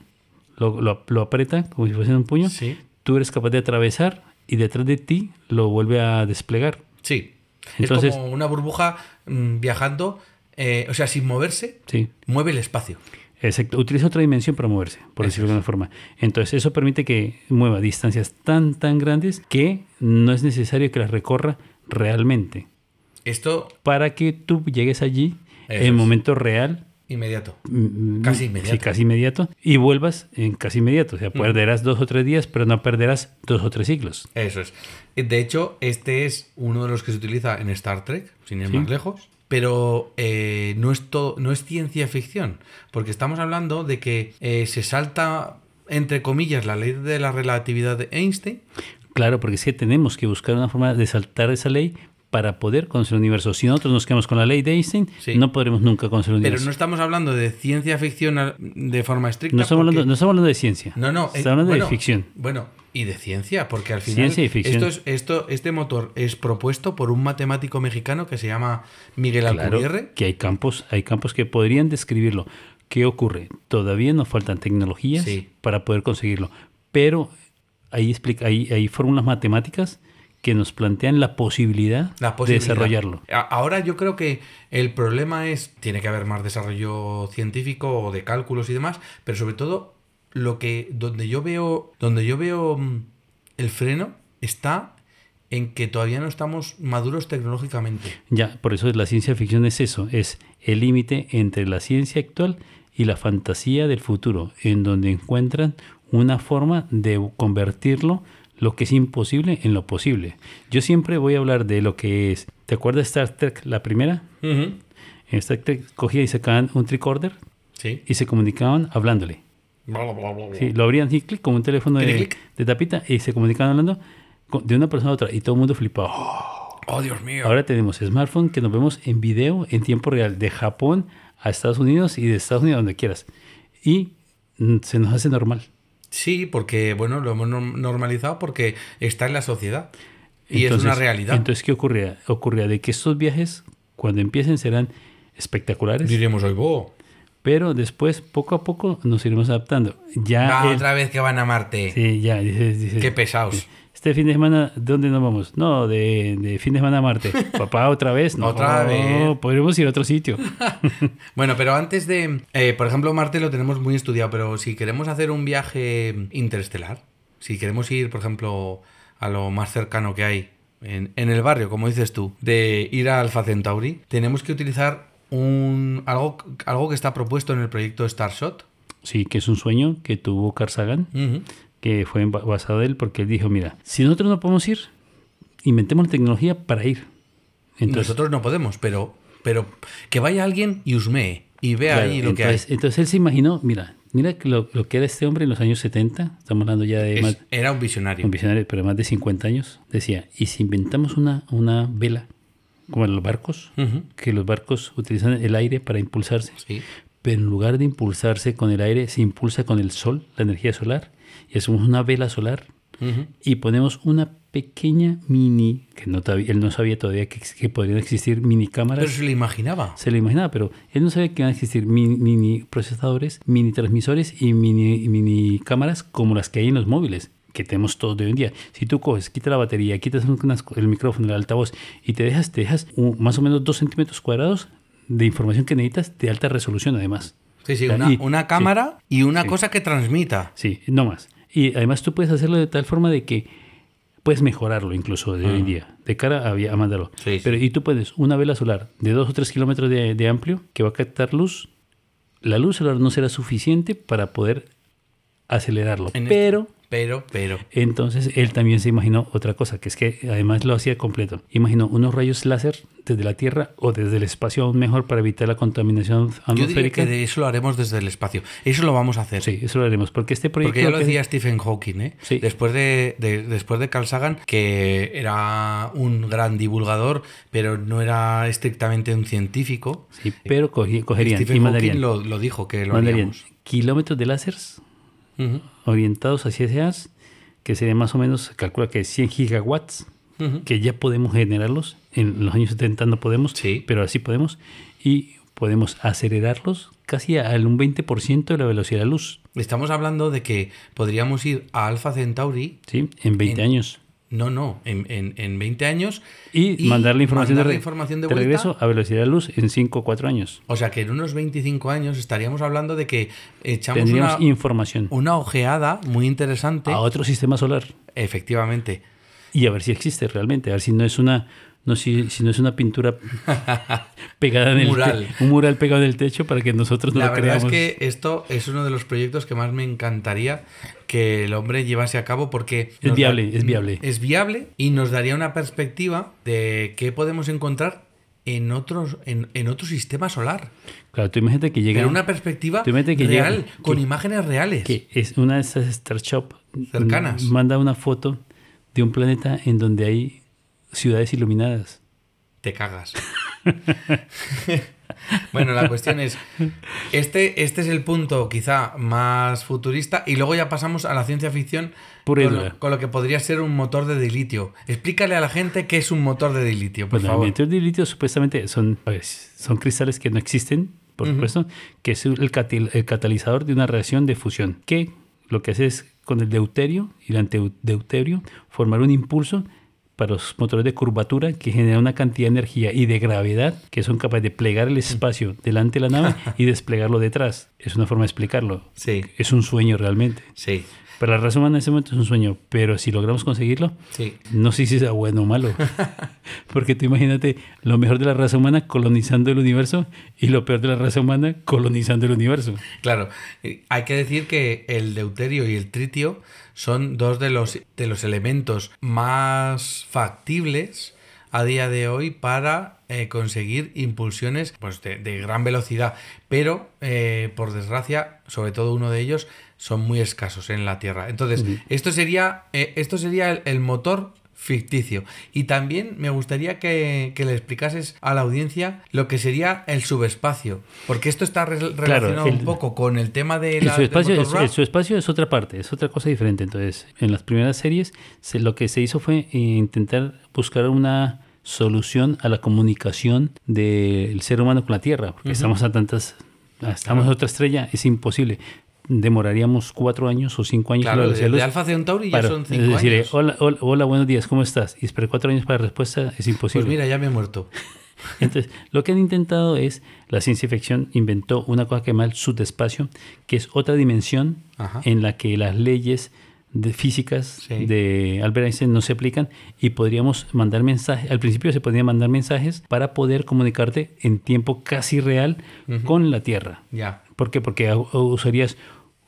lo, lo- lo aprieta como si fuese un puño, Sí. tú eres capaz de atravesar y detrás de ti lo vuelve a desplegar. Sí. Entonces- es como una burbuja mm, viajando, eh, o sea, sin moverse, Sí. mueve el espacio. Exacto, utiliza otra dimensión para moverse, por decirlo de alguna forma. Entonces, eso permite que mueva distancias tan, tan grandes que no es necesario que las recorra realmente. Esto Para que tú llegues allí Eso en es. momento real, inmediato. mm, Casi sí, inmediato. casi inmediato, y vuelvas en casi inmediato. O sea, Mm. perderás dos o tres días, pero no perderás dos o tres siglos. Eso es. De hecho, este es uno de los que se utiliza en Star Trek, sin ir Sí. más lejos. Pero eh, no, es todo, no es ciencia ficción, porque estamos hablando de que eh, se salta, entre comillas, la ley de la relatividad de Einstein. Claro, porque que tenemos que buscar una forma de saltar esa ley para poder conocer el universo. Si nosotros nos quedamos con la ley de Einstein, Sí. no podremos nunca conocer el Pero universo. no estamos hablando de ciencia ficción de forma estricta. No estamos, porque- hablando, no estamos hablando de ciencia. No, no. eh, Estamos hablando bueno, de ficción. Bueno, y de ciencia, porque al final. Ciencia y ficción. Esto es, esto, este motor es propuesto por un matemático mexicano que se llama Miguel Claro Alcubierre. que hay campos, hay campos que podrían describirlo. ¿Qué ocurre? Todavía nos faltan tecnologías Sí. para poder conseguirlo. Pero explica, hay, hay fórmulas matemáticas que nos plantean la posibilidad, La de desarrollarlo. Ahora yo creo que el problema es, tiene que haber más desarrollo científico o de cálculos y demás, pero sobre todo lo que donde yo veo donde yo veo mm, el freno está en que todavía no estamos maduros tecnológicamente. Ya, por eso la ciencia ficción es eso, es el límite entre la ciencia actual y la fantasía del futuro, en donde encuentran una forma de convertirlo lo que es imposible en lo posible. Yo siempre voy a hablar de lo que es, ¿te acuerdas de Star Trek la primera? En Star Trek cogía y sacaban un tricorder Sí. y se comunicaban hablándole. Sí, lo abrían así, clic, como un teléfono de, tapita y se comunicaban hablando con- de una persona a otra y todo el mundo flipaba. Oh, Dios mío. Ahora tenemos smartphone que nos vemos en video en tiempo real de Japón a Estados Unidos y de Estados Unidos a donde quieras. Y mm, se nos hace normal. Sí, porque bueno, lo hemos norm- normalizado porque está en la sociedad. Y es una realidad. Entonces, ¿qué ocurría? Ocurría de que estos viajes, cuando empiecen, serán espectaculares, Diremos hoy, bo. pero después, poco a poco, nos iremos adaptando. Ya, el- otra vez que van a Marte. sí, ya, dices, dices, Qué pesados. Este fin de semana, ¿dónde nos vamos? No, de, de fin de semana a Marte. Papá, otra vez. No, Otra vez. Podremos ir a otro sitio. Bueno, pero antes de. eh, por ejemplo, Marte lo tenemos muy estudiado, pero si queremos hacer un viaje interestelar, si queremos ir, por ejemplo, a lo más cercano que hay en, en el barrio, como dices tú, de ir a Alpha Centauri, tenemos que utilizar un algo, algo que está propuesto en el proyecto Starshot. Sí, que es un sueño que tuvo Carl Sagan. Que fue ba- basado en él, porque él dijo, mira, si nosotros no podemos ir, inventemos la tecnología para ir. Entonces, Nosotros no podemos, pero, pero que vaya alguien y usmee y vea claro, ahí lo entonces, que entonces él se imaginó, mira, mira lo, lo que era este hombre en los años 70, estamos hablando ya de hay. más, Es- era un visionario. un visionario, pero más de 50 años, decía, ¿y si inventamos una, una vela, como en los barcos, que los barcos utilizan el aire para impulsarse? Sí. Pero en lugar de impulsarse con el aire, se impulsa con el sol, la energía solar, y hacemos una vela solar Ujú. y ponemos una pequeña mini, que no él no sabía todavía que, que podrían existir mini cámaras. Pero se lo imaginaba. se lo imaginaba, pero él no sabía que iban a existir mini, mini procesadores, mini transmisores y mini, mini cámaras como las que hay en los móviles que tenemos todos de hoy en día. Si tú coges, quitas la batería, quitas unas- el micrófono, el altavoz y te dejas, te dejas un- más o menos dos centímetros cuadrados de información que necesitas de alta resolución además. Sí, sí, una, y- una sí. cámara y una Sí. cosa que transmita. Sí, no más. Y además tú puedes hacerlo de tal forma de que puedes mejorarlo incluso de hoy en día, de cara a, a mandarlo. Sí. Pero y tú puedes una vela solar de 2 o 3 kilómetros de, de amplio que va a captar luz. La luz solar no será suficiente para poder acelerarlo. En este- pero Pero, entonces él también se imaginó otra cosa, que es que además lo hacía completo. Imaginó unos rayos láser desde la Tierra o desde el espacio aún mejor para evitar la contaminación Yo diría atmosférica. que de eso lo haremos desde el espacio. Eso lo vamos a hacer. Sí, eso lo haremos, porque este proyecto... Porque ya lo que- decía Stephen Hawking, ¿eh? Sí. Después, de, de- después de Carl Sagan, que era un gran divulgador, pero no era estrictamente un científico. Sí, pero cogerían y Stephen mandarían, Hawking lo, lo dijo, que lo haríamos. kilómetros de láseres Orientados hacia ese haz que sería más o menos, se calcula que 100 gigawatts, que ya podemos generarlos. En los años 70 no podemos, Sí. pero así podemos. Y podemos acelerarlos casi al un 20% de la velocidad de la luz, Estamos hablando de que podríamos ir a Alpha Centauri. ¿sí? En 20 En- años. No, no, en, en, en 20 años. Y, mandar la información, mandar de, la información de regreso a velocidad de luz en 5 o 4 años. O sea que en unos 25 años estaríamos hablando de que echamos Tendríamos una, información una ojeada muy interesante. a otro sistema solar Efectivamente. y a ver si existe realmente, a ver si no es una no si, si no es una pintura pegada en el Mural. un mural pegado en el techo para que nosotros no La lo verdad creamos. es que esto es uno de los proyectos que más me encantaría que el hombre llevase a cabo porque... Es viable, es viable. Es viable y nos daría una perspectiva de qué podemos encontrar en otros en, en otro sistema solar. Claro, tú imagínate que llega una perspectiva que real, llega- con que- imágenes reales. que es una de esas startups Cercanas. manda una foto de un planeta en donde hay ciudades iluminadas. Te cagas. bueno, la cuestión es, este, este es el punto quizá más futurista y luego ya pasamos a la ciencia ficción Pura con lo, con lo que podría ser un motor de dilitio. Explícale a la gente qué es un motor de dilitio, por Bueno, el favor. meteor de litio supuestamente son, pues, son cristales que no existen, por supuesto, que es el, cati- el catalizador de una reacción de fusión, que lo que hace es con el deuterio y el antideuterio formar un impulso para los motores de curvatura que generan una cantidad de energía y de gravedad que son capaces de plegar el espacio delante de la nave y desplegarlo detrás. Es una forma de explicarlo. Sí, Es un sueño realmente. sí, Para la raza humana en ese momento es un sueño, pero si logramos conseguirlo, sí. no sé si sea bueno o malo. Porque tú imagínate lo mejor de la raza humana colonizando el universo y lo peor de la raza humana colonizando el universo. Claro, hay que decir que el deuterio y el tritio son dos de los, de los elementos más factibles a día de hoy para eh, conseguir impulsiones pues, de, de gran velocidad. Pero, eh, por desgracia, sobre todo uno de ellos, son muy escasos en la Tierra. Entonces, esto sería, eh, esto sería el, el motor ficticio. Y también me gustaría que, que le explicases a la audiencia lo que sería el subespacio, porque esto está re- relacionado el- un poco con el tema de El la subespacio, del es, el subespacio es otra parte, es otra cosa diferente. Entonces, en las primeras series, se- lo que se hizo fue eh, intentar buscar una solución a la comunicación del ser humano con la Tierra, porque estamos a tantas, estamos a otra estrella, es imposible. Demoraríamos cuatro años o cinco años Claro, la de, de Alfa Centauri ya para- son es cinco decir, eh, años. hola, hola, hola, buenos días, ¿cómo estás? Y esperar cuatro años para respuesta es Pues imposible. mira, ya me he muerto. Entonces, lo que han intentado es, la ciencia ficción inventó una cosa que llama el subespacio, que es otra dimensión Ajá. en la que las leyes de físicas Sí. de Albert Einstein no se aplican y podríamos mandar mensajes, al principio se podían mandar mensajes para poder comunicarte en tiempo casi real con la Tierra. Ya. ¿Por qué? Porque usarías,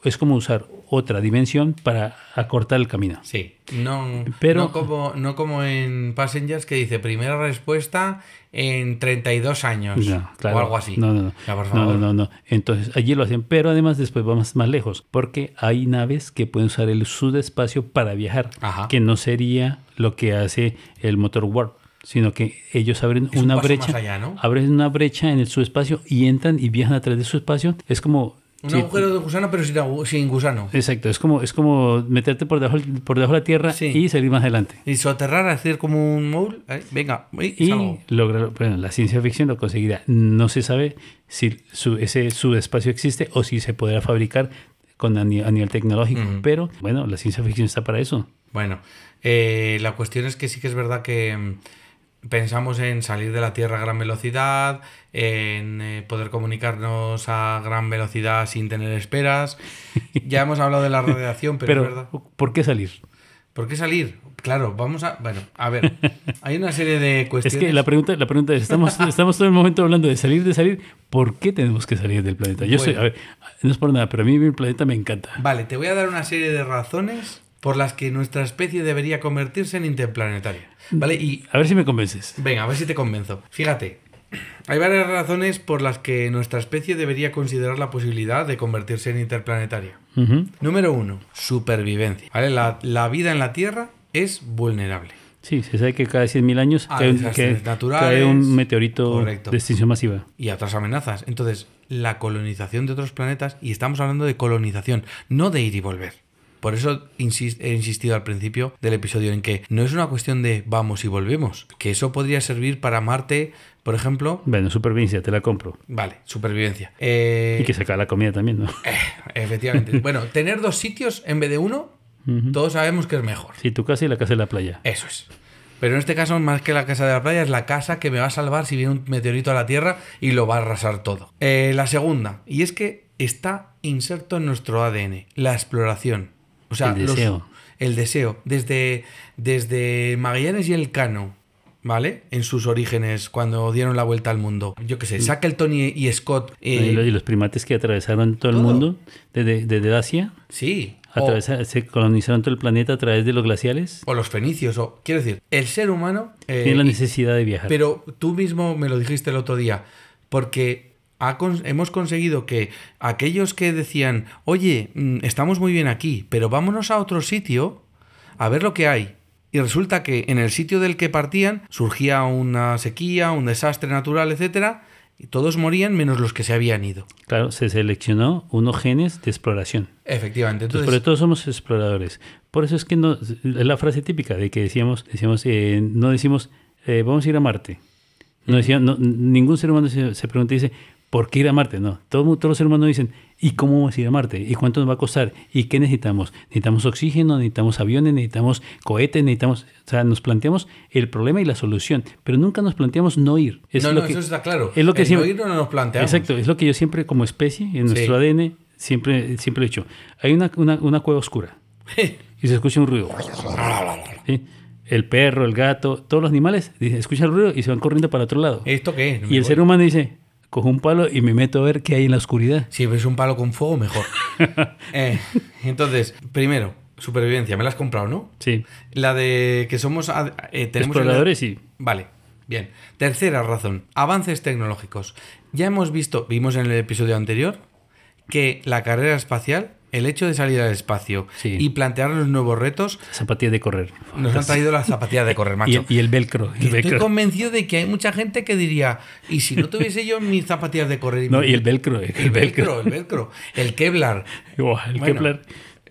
es como usar otra dimensión para acortar el camino. Sí. No, Pero- no, como, no como en Passengers que dice primera respuesta en 32 años. No, claro. O algo así. No, no, no. Ya, por No, favor. no, no, no. Entonces, allí lo hacen, pero además después vamos más lejos, porque hay naves que pueden usar el subespacio para viajar, Ajá. que no sería lo que hace el motor warp, sino que ellos abren Es una brecha, allá, ¿no? abren una brecha en el subespacio y entran y viajan a través de su espacio. Es como Un sí, agujero de gusano, pero sin, sin gusano. Exacto, es como es como meterte por debajo por debajo de la tierra Sí. y salir más adelante. Y soterrar, hacer como un mole. ¿eh? Venga, y, Y bueno, la ciencia ficción lo conseguirá. No se sabe si su, ese subespacio existe o si se podrá fabricar con, a, ni- a nivel tecnológico. Pero bueno, la ciencia ficción está para eso. Bueno, eh, la cuestión es que sí que es verdad que mm, pensamos en salir de la Tierra a gran velocidad, en eh, poder comunicarnos a gran velocidad sin tener esperas. Ya hemos hablado de la radiación, pero, Pero, es verdad. ¿por qué salir? ¿Por qué salir? Claro, vamos a... Bueno, a ver, hay una serie de Es cuestiones... que la pregunta, la pregunta es, estamos, estamos todo el momento hablando de salir, de salir. ¿Por qué tenemos que salir del planeta? Yo soy, a ver, no es por nada, pero a mí mi planeta me encanta. Vale, te voy a dar una serie de razones por las que nuestra especie debería convertirse en interplanetaria. ¿Vale? Y A ver si me convences. Venga, a ver si te convenzo. Fíjate, hay varias razones por las que nuestra especie debería considerar la posibilidad de convertirse en interplanetaria. Número uno, supervivencia. ¿Vale? La, la vida en la Tierra es vulnerable. Sí, se sabe que cada 100.000 años cae, un- cae meteorito Correcto. de extinción masiva. Y a otras amenazas. Entonces, la colonización de otros planetas, y estamos hablando de colonización, no de ir y volver. Por eso he insistido al principio del episodio en que no es una cuestión de vamos y volvemos, que eso podría servir para Marte, por ejemplo. Bueno, supervivencia, te la compro. Vale, supervivencia. Eh, Y que saca la comida también, ¿no? Efectivamente. bueno, tener dos sitios en vez de uno, todos sabemos que es mejor. Sí, tu casa y la casa de la playa. Eso es. Pero en este caso, más que la casa de la playa, es la casa que me va a salvar si viene un meteorito a la Tierra y lo va a arrasar todo. Eh, la segunda, y es que está inserto en nuestro ADN, la exploración. O sea, El los- deseo. el deseo. Desde, desde Magallanes y el Cano, ¿vale? En sus orígenes, cuando dieron la vuelta al mundo. Yo qué sé, Shackleton y, y Scott. eh, y, los, y los primates que atravesaron todo el mundo, desde, desde Asia, sí. O, se colonizaron todo el planeta a través de los glaciales. o los fenicios. O, quiero decir, el ser humano. eh, Tiene la necesidad de viajar. Pero tú mismo me lo dijiste el otro día, porque ha hemos conseguido que aquellos que decían, oye, mm, estamos muy bien aquí, pero vámonos a otro sitio a ver lo que hay. Y resulta que en el sitio del que partían surgía una sequía, un desastre natural, etcétera, y todos morían menos los que se habían ido. Claro, se seleccionó unos genes de exploración. Efectivamente. Entonces, por todos somos exploradores. Por eso es que no, es la frase típica de que decíamos, decíamos eh, no decimos, eh, vamos a ir a Marte. No decía, no, ningún ser humano se, se pregunta y dice, ¿por qué ir a Marte? No, todo, todos los seres humanos dicen, ¿y cómo vamos a ir a Marte? ¿Y cuánto nos va a costar? ¿Y qué necesitamos? Necesitamos oxígeno, necesitamos aviones, necesitamos cohetes, necesitamos... O sea, nos planteamos el problema y la solución, pero nunca nos planteamos no ir. no, lo no, que- eso está claro. Es lo que El siempre, no ir no nos planteamos. Exacto, es lo que yo siempre como especie, en nuestro Sí. ADN, siempre, siempre he dicho. Hay una, una, una cueva oscura y se escucha un ruido. ¿Sí? El perro, el gato, todos los animales escuchan el ruido y se van corriendo para otro lado. ¿Esto qué es? Me y el voy. ser humano dice, cojo un palo y me meto a ver qué hay en la oscuridad. Si ves un palo con fuego, mejor. Eh, entonces, primero, supervivencia. Me la has comprado, ¿no? Sí, La de que somos. eh, tenemos exploradores y... Vale, bien. Tercera razón, avances tecnológicos. Ya hemos visto, vimos en el episodio anterior, que la carrera espacial, el hecho de salir al espacio Sí. y plantearnos nuevos retos, zapatillas de correr. nos han traído las zapatillas de correr, y, macho. y el velcro. el Estoy velcro. convencido de que hay mucha gente que diría, ¿y si no tuviese yo mis zapatillas de correr? No, mi- y el velcro. El, El velcro, velcro. el velcro, el Kevlar. El Bueno. Kepler.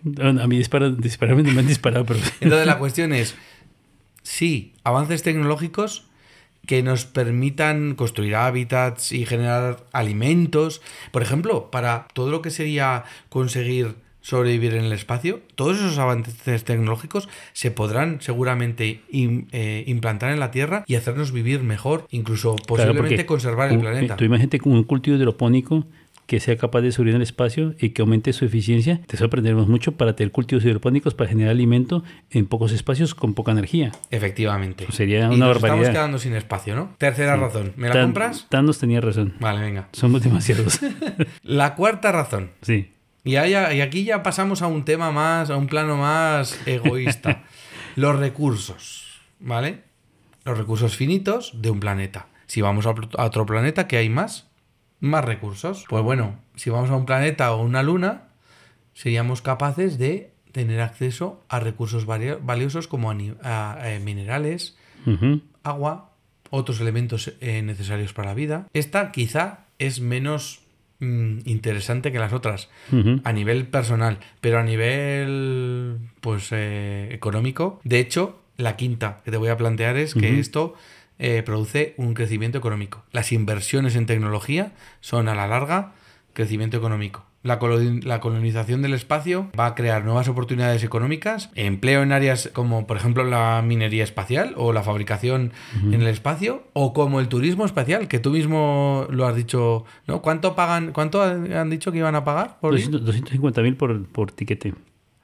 No, A mí dispara, dispararme no me han disparado, pero... Entonces la cuestión es, sí, avances tecnológicos que nos permitan construir hábitats y generar alimentos. Por ejemplo, para todo lo que sería conseguir sobrevivir en el espacio, todos esos avances tecnológicos se podrán seguramente im- eh, implantar en la Tierra y hacernos vivir mejor, incluso posiblemente conservar el un- planeta. Tú imagínate con un cultivo hidropónico que sea capaz de sobrevivir en el espacio y que aumente su eficiencia. Te sorprenderemos mucho para tener cultivos hidropónicos para generar alimento en pocos espacios con poca energía. Efectivamente. Pues sería y una nos estamos barbaridad. quedando sin espacio, ¿no? Tercera razón. ¿Me la Tan- compras? Thanos tenía razón. Vale, venga. Somos demasiados. La cuarta razón. sí. Y, y aquí ya pasamos a un tema más, a un plano más egoísta. Los recursos, ¿vale? Los recursos finitos de un planeta. Si vamos a otro planeta, ¿qué hay más? Más recursos. Pues bueno, si vamos a un planeta o una luna, seríamos capaces de tener acceso a recursos valiosos como a, eh, minerales, agua, otros elementos eh, necesarios para la vida. Esta quizá es menos mm, interesante que las otras a nivel personal, pero a nivel pues eh, económico. De hecho, la quinta que te voy a plantear es que esto eh, produce un crecimiento económico. Las inversiones en tecnología son a la larga crecimiento económico. La, coloni- la colonización del espacio va a crear nuevas oportunidades económicas, empleo en áreas como por ejemplo la minería espacial o la fabricación en el espacio o como el turismo espacial, que tú mismo lo has dicho, ¿no? ¿Cuánto pagan, cuánto han dicho que iban a pagar por ir? 250 mil por, por tiquete.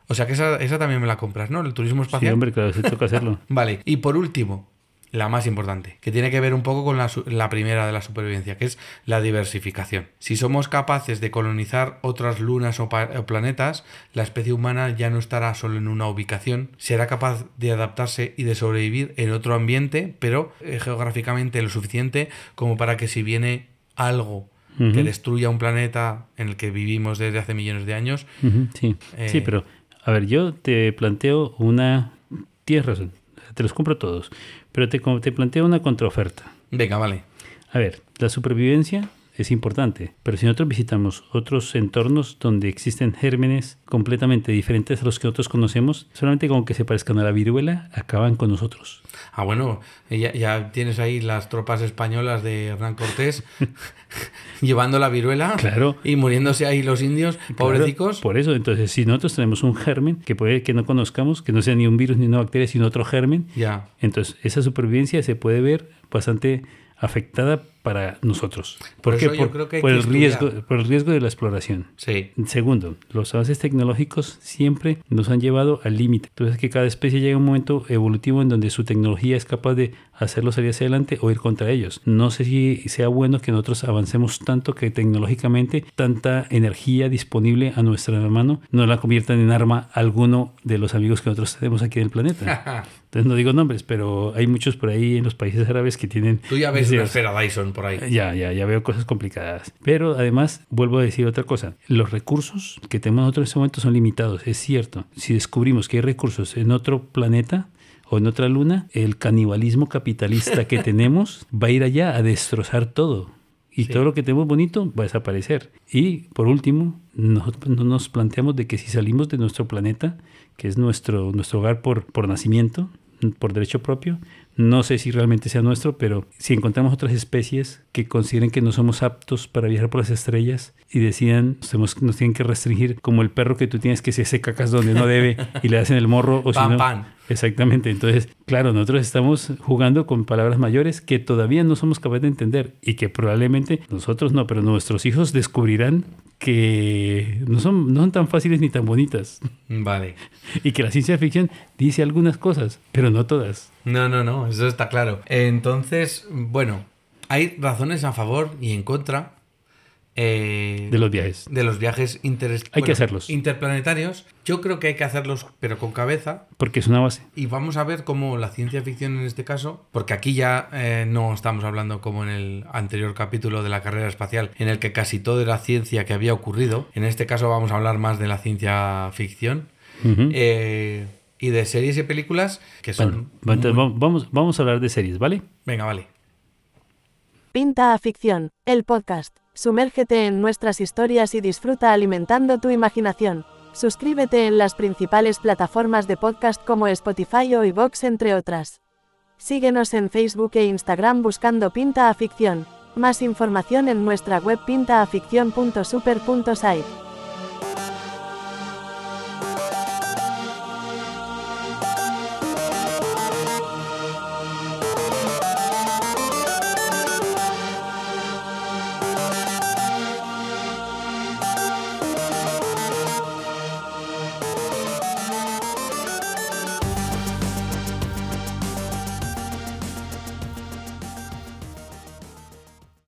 O sea que esa, esa también me la compras, ¿no? El turismo Sí, espacial. hombre, claro, toca hacerlo. Vale, y por último, la más importante, que tiene que ver un poco con la, la primera de la supervivencia, que es la diversificación. Si somos capaces de colonizar otras lunas o, o planetas, la especie humana ya no estará solo en una ubicación, será capaz de adaptarse y de sobrevivir en otro ambiente, pero eh, geográficamente lo suficiente como para que si viene algo que destruya un planeta en el que vivimos desde hace millones de años, Sí, Eh, sí, pero a ver, yo te planteo una... Tienes razón, te los compro todos, pero te, te planteo una contraoferta. venga, vale. A ver, la supervivencia es importante. Pero si nosotros visitamos otros entornos donde existen gérmenes completamente diferentes a los que nosotros conocemos, solamente con que se parezcan a la viruela, acaban con nosotros. Ah, bueno, ya, ya tienes ahí las tropas españolas de Hernán Cortés llevando la viruela Claro. y muriéndose ahí los indios, pobrecicos. Claro, por eso, entonces, si nosotros tenemos un germen que puede que no conozcamos, que no sea ni un virus ni una bacteria, sino otro germen, Ya. entonces esa supervivencia se puede ver bastante afectada para nosotros. Por qué? eso yo creo que hay por que el riesgo, por el riesgo de la exploración. Sí. Segundo, los avances tecnológicos siempre nos han llevado al límite. Entonces, que cada especie llega a un momento evolutivo en donde su tecnología es capaz de hacerlo salir hacia adelante o ir contra ellos. No sé si sea bueno que nosotros avancemos tanto que tecnológicamente tanta energía disponible a nuestra mano no la conviertan en arma alguno de los amigos que nosotros tenemos aquí en el planeta. Entonces, no digo nombres, pero hay muchos por ahí en los países árabes que tienen... Tú ya ves una deseos. esfera Dyson por ahí. Ya, ya, ya veo cosas complicadas. Pero además, vuelvo a decir otra cosa. Los recursos que tenemos nosotros en este momento son limitados, es cierto. Si descubrimos que hay recursos en otro planeta o en otra luna, el canibalismo capitalista que tenemos va a ir allá a destrozar todo. Y Sí. todo lo que tenemos bonito va a desaparecer. Y por último, nosotros no nos planteamos de que si salimos de nuestro planeta, que es nuestro, nuestro hogar por, por nacimiento, por derecho propio, no sé si realmente sea nuestro, pero si encontramos otras especies que consideren que no somos aptos para viajar por las estrellas y decidan, nos, tenemos- nos tienen que restringir, como el perro que tú tienes que se hace cacas donde no debe y le hacen el morro o si no- pan. Exactamente, entonces, claro, nosotros estamos jugando con palabras mayores que todavía no somos capaces de entender y que probablemente nosotros no, pero nuestros hijos descubrirán que no son, no son tan fáciles ni tan bonitas Vale. y que la ciencia ficción dice algunas cosas, pero no todas. No, no, no, eso está claro. Entonces, bueno, hay razones a favor y en contra eh, De los viajes. de los viajes interes- Hay que hacerlos. interplanetarios. Yo creo que hay que hacerlos, pero con cabeza. Porque es una base. Y vamos a ver cómo la ciencia ficción en este caso, porque aquí ya eh, no estamos hablando como en el anterior capítulo de la carrera espacial, en el que casi todo era ciencia que había ocurrido. En este caso vamos a hablar más de la ciencia ficción. Eh, y de series y películas que son... Bueno, entonces muy- vamos- vamos, vamos a hablar de series, ¿vale? Venga, vale. Pinta a Ficción, el podcast. Sumérgete en nuestras historias y disfruta alimentando tu imaginación. Suscríbete en las principales plataformas de podcast como Spotify o iVoox entre otras. Síguenos en Facebook e Instagram buscando Pinta a Ficción. Más información en nuestra web pintaaficción.super.site.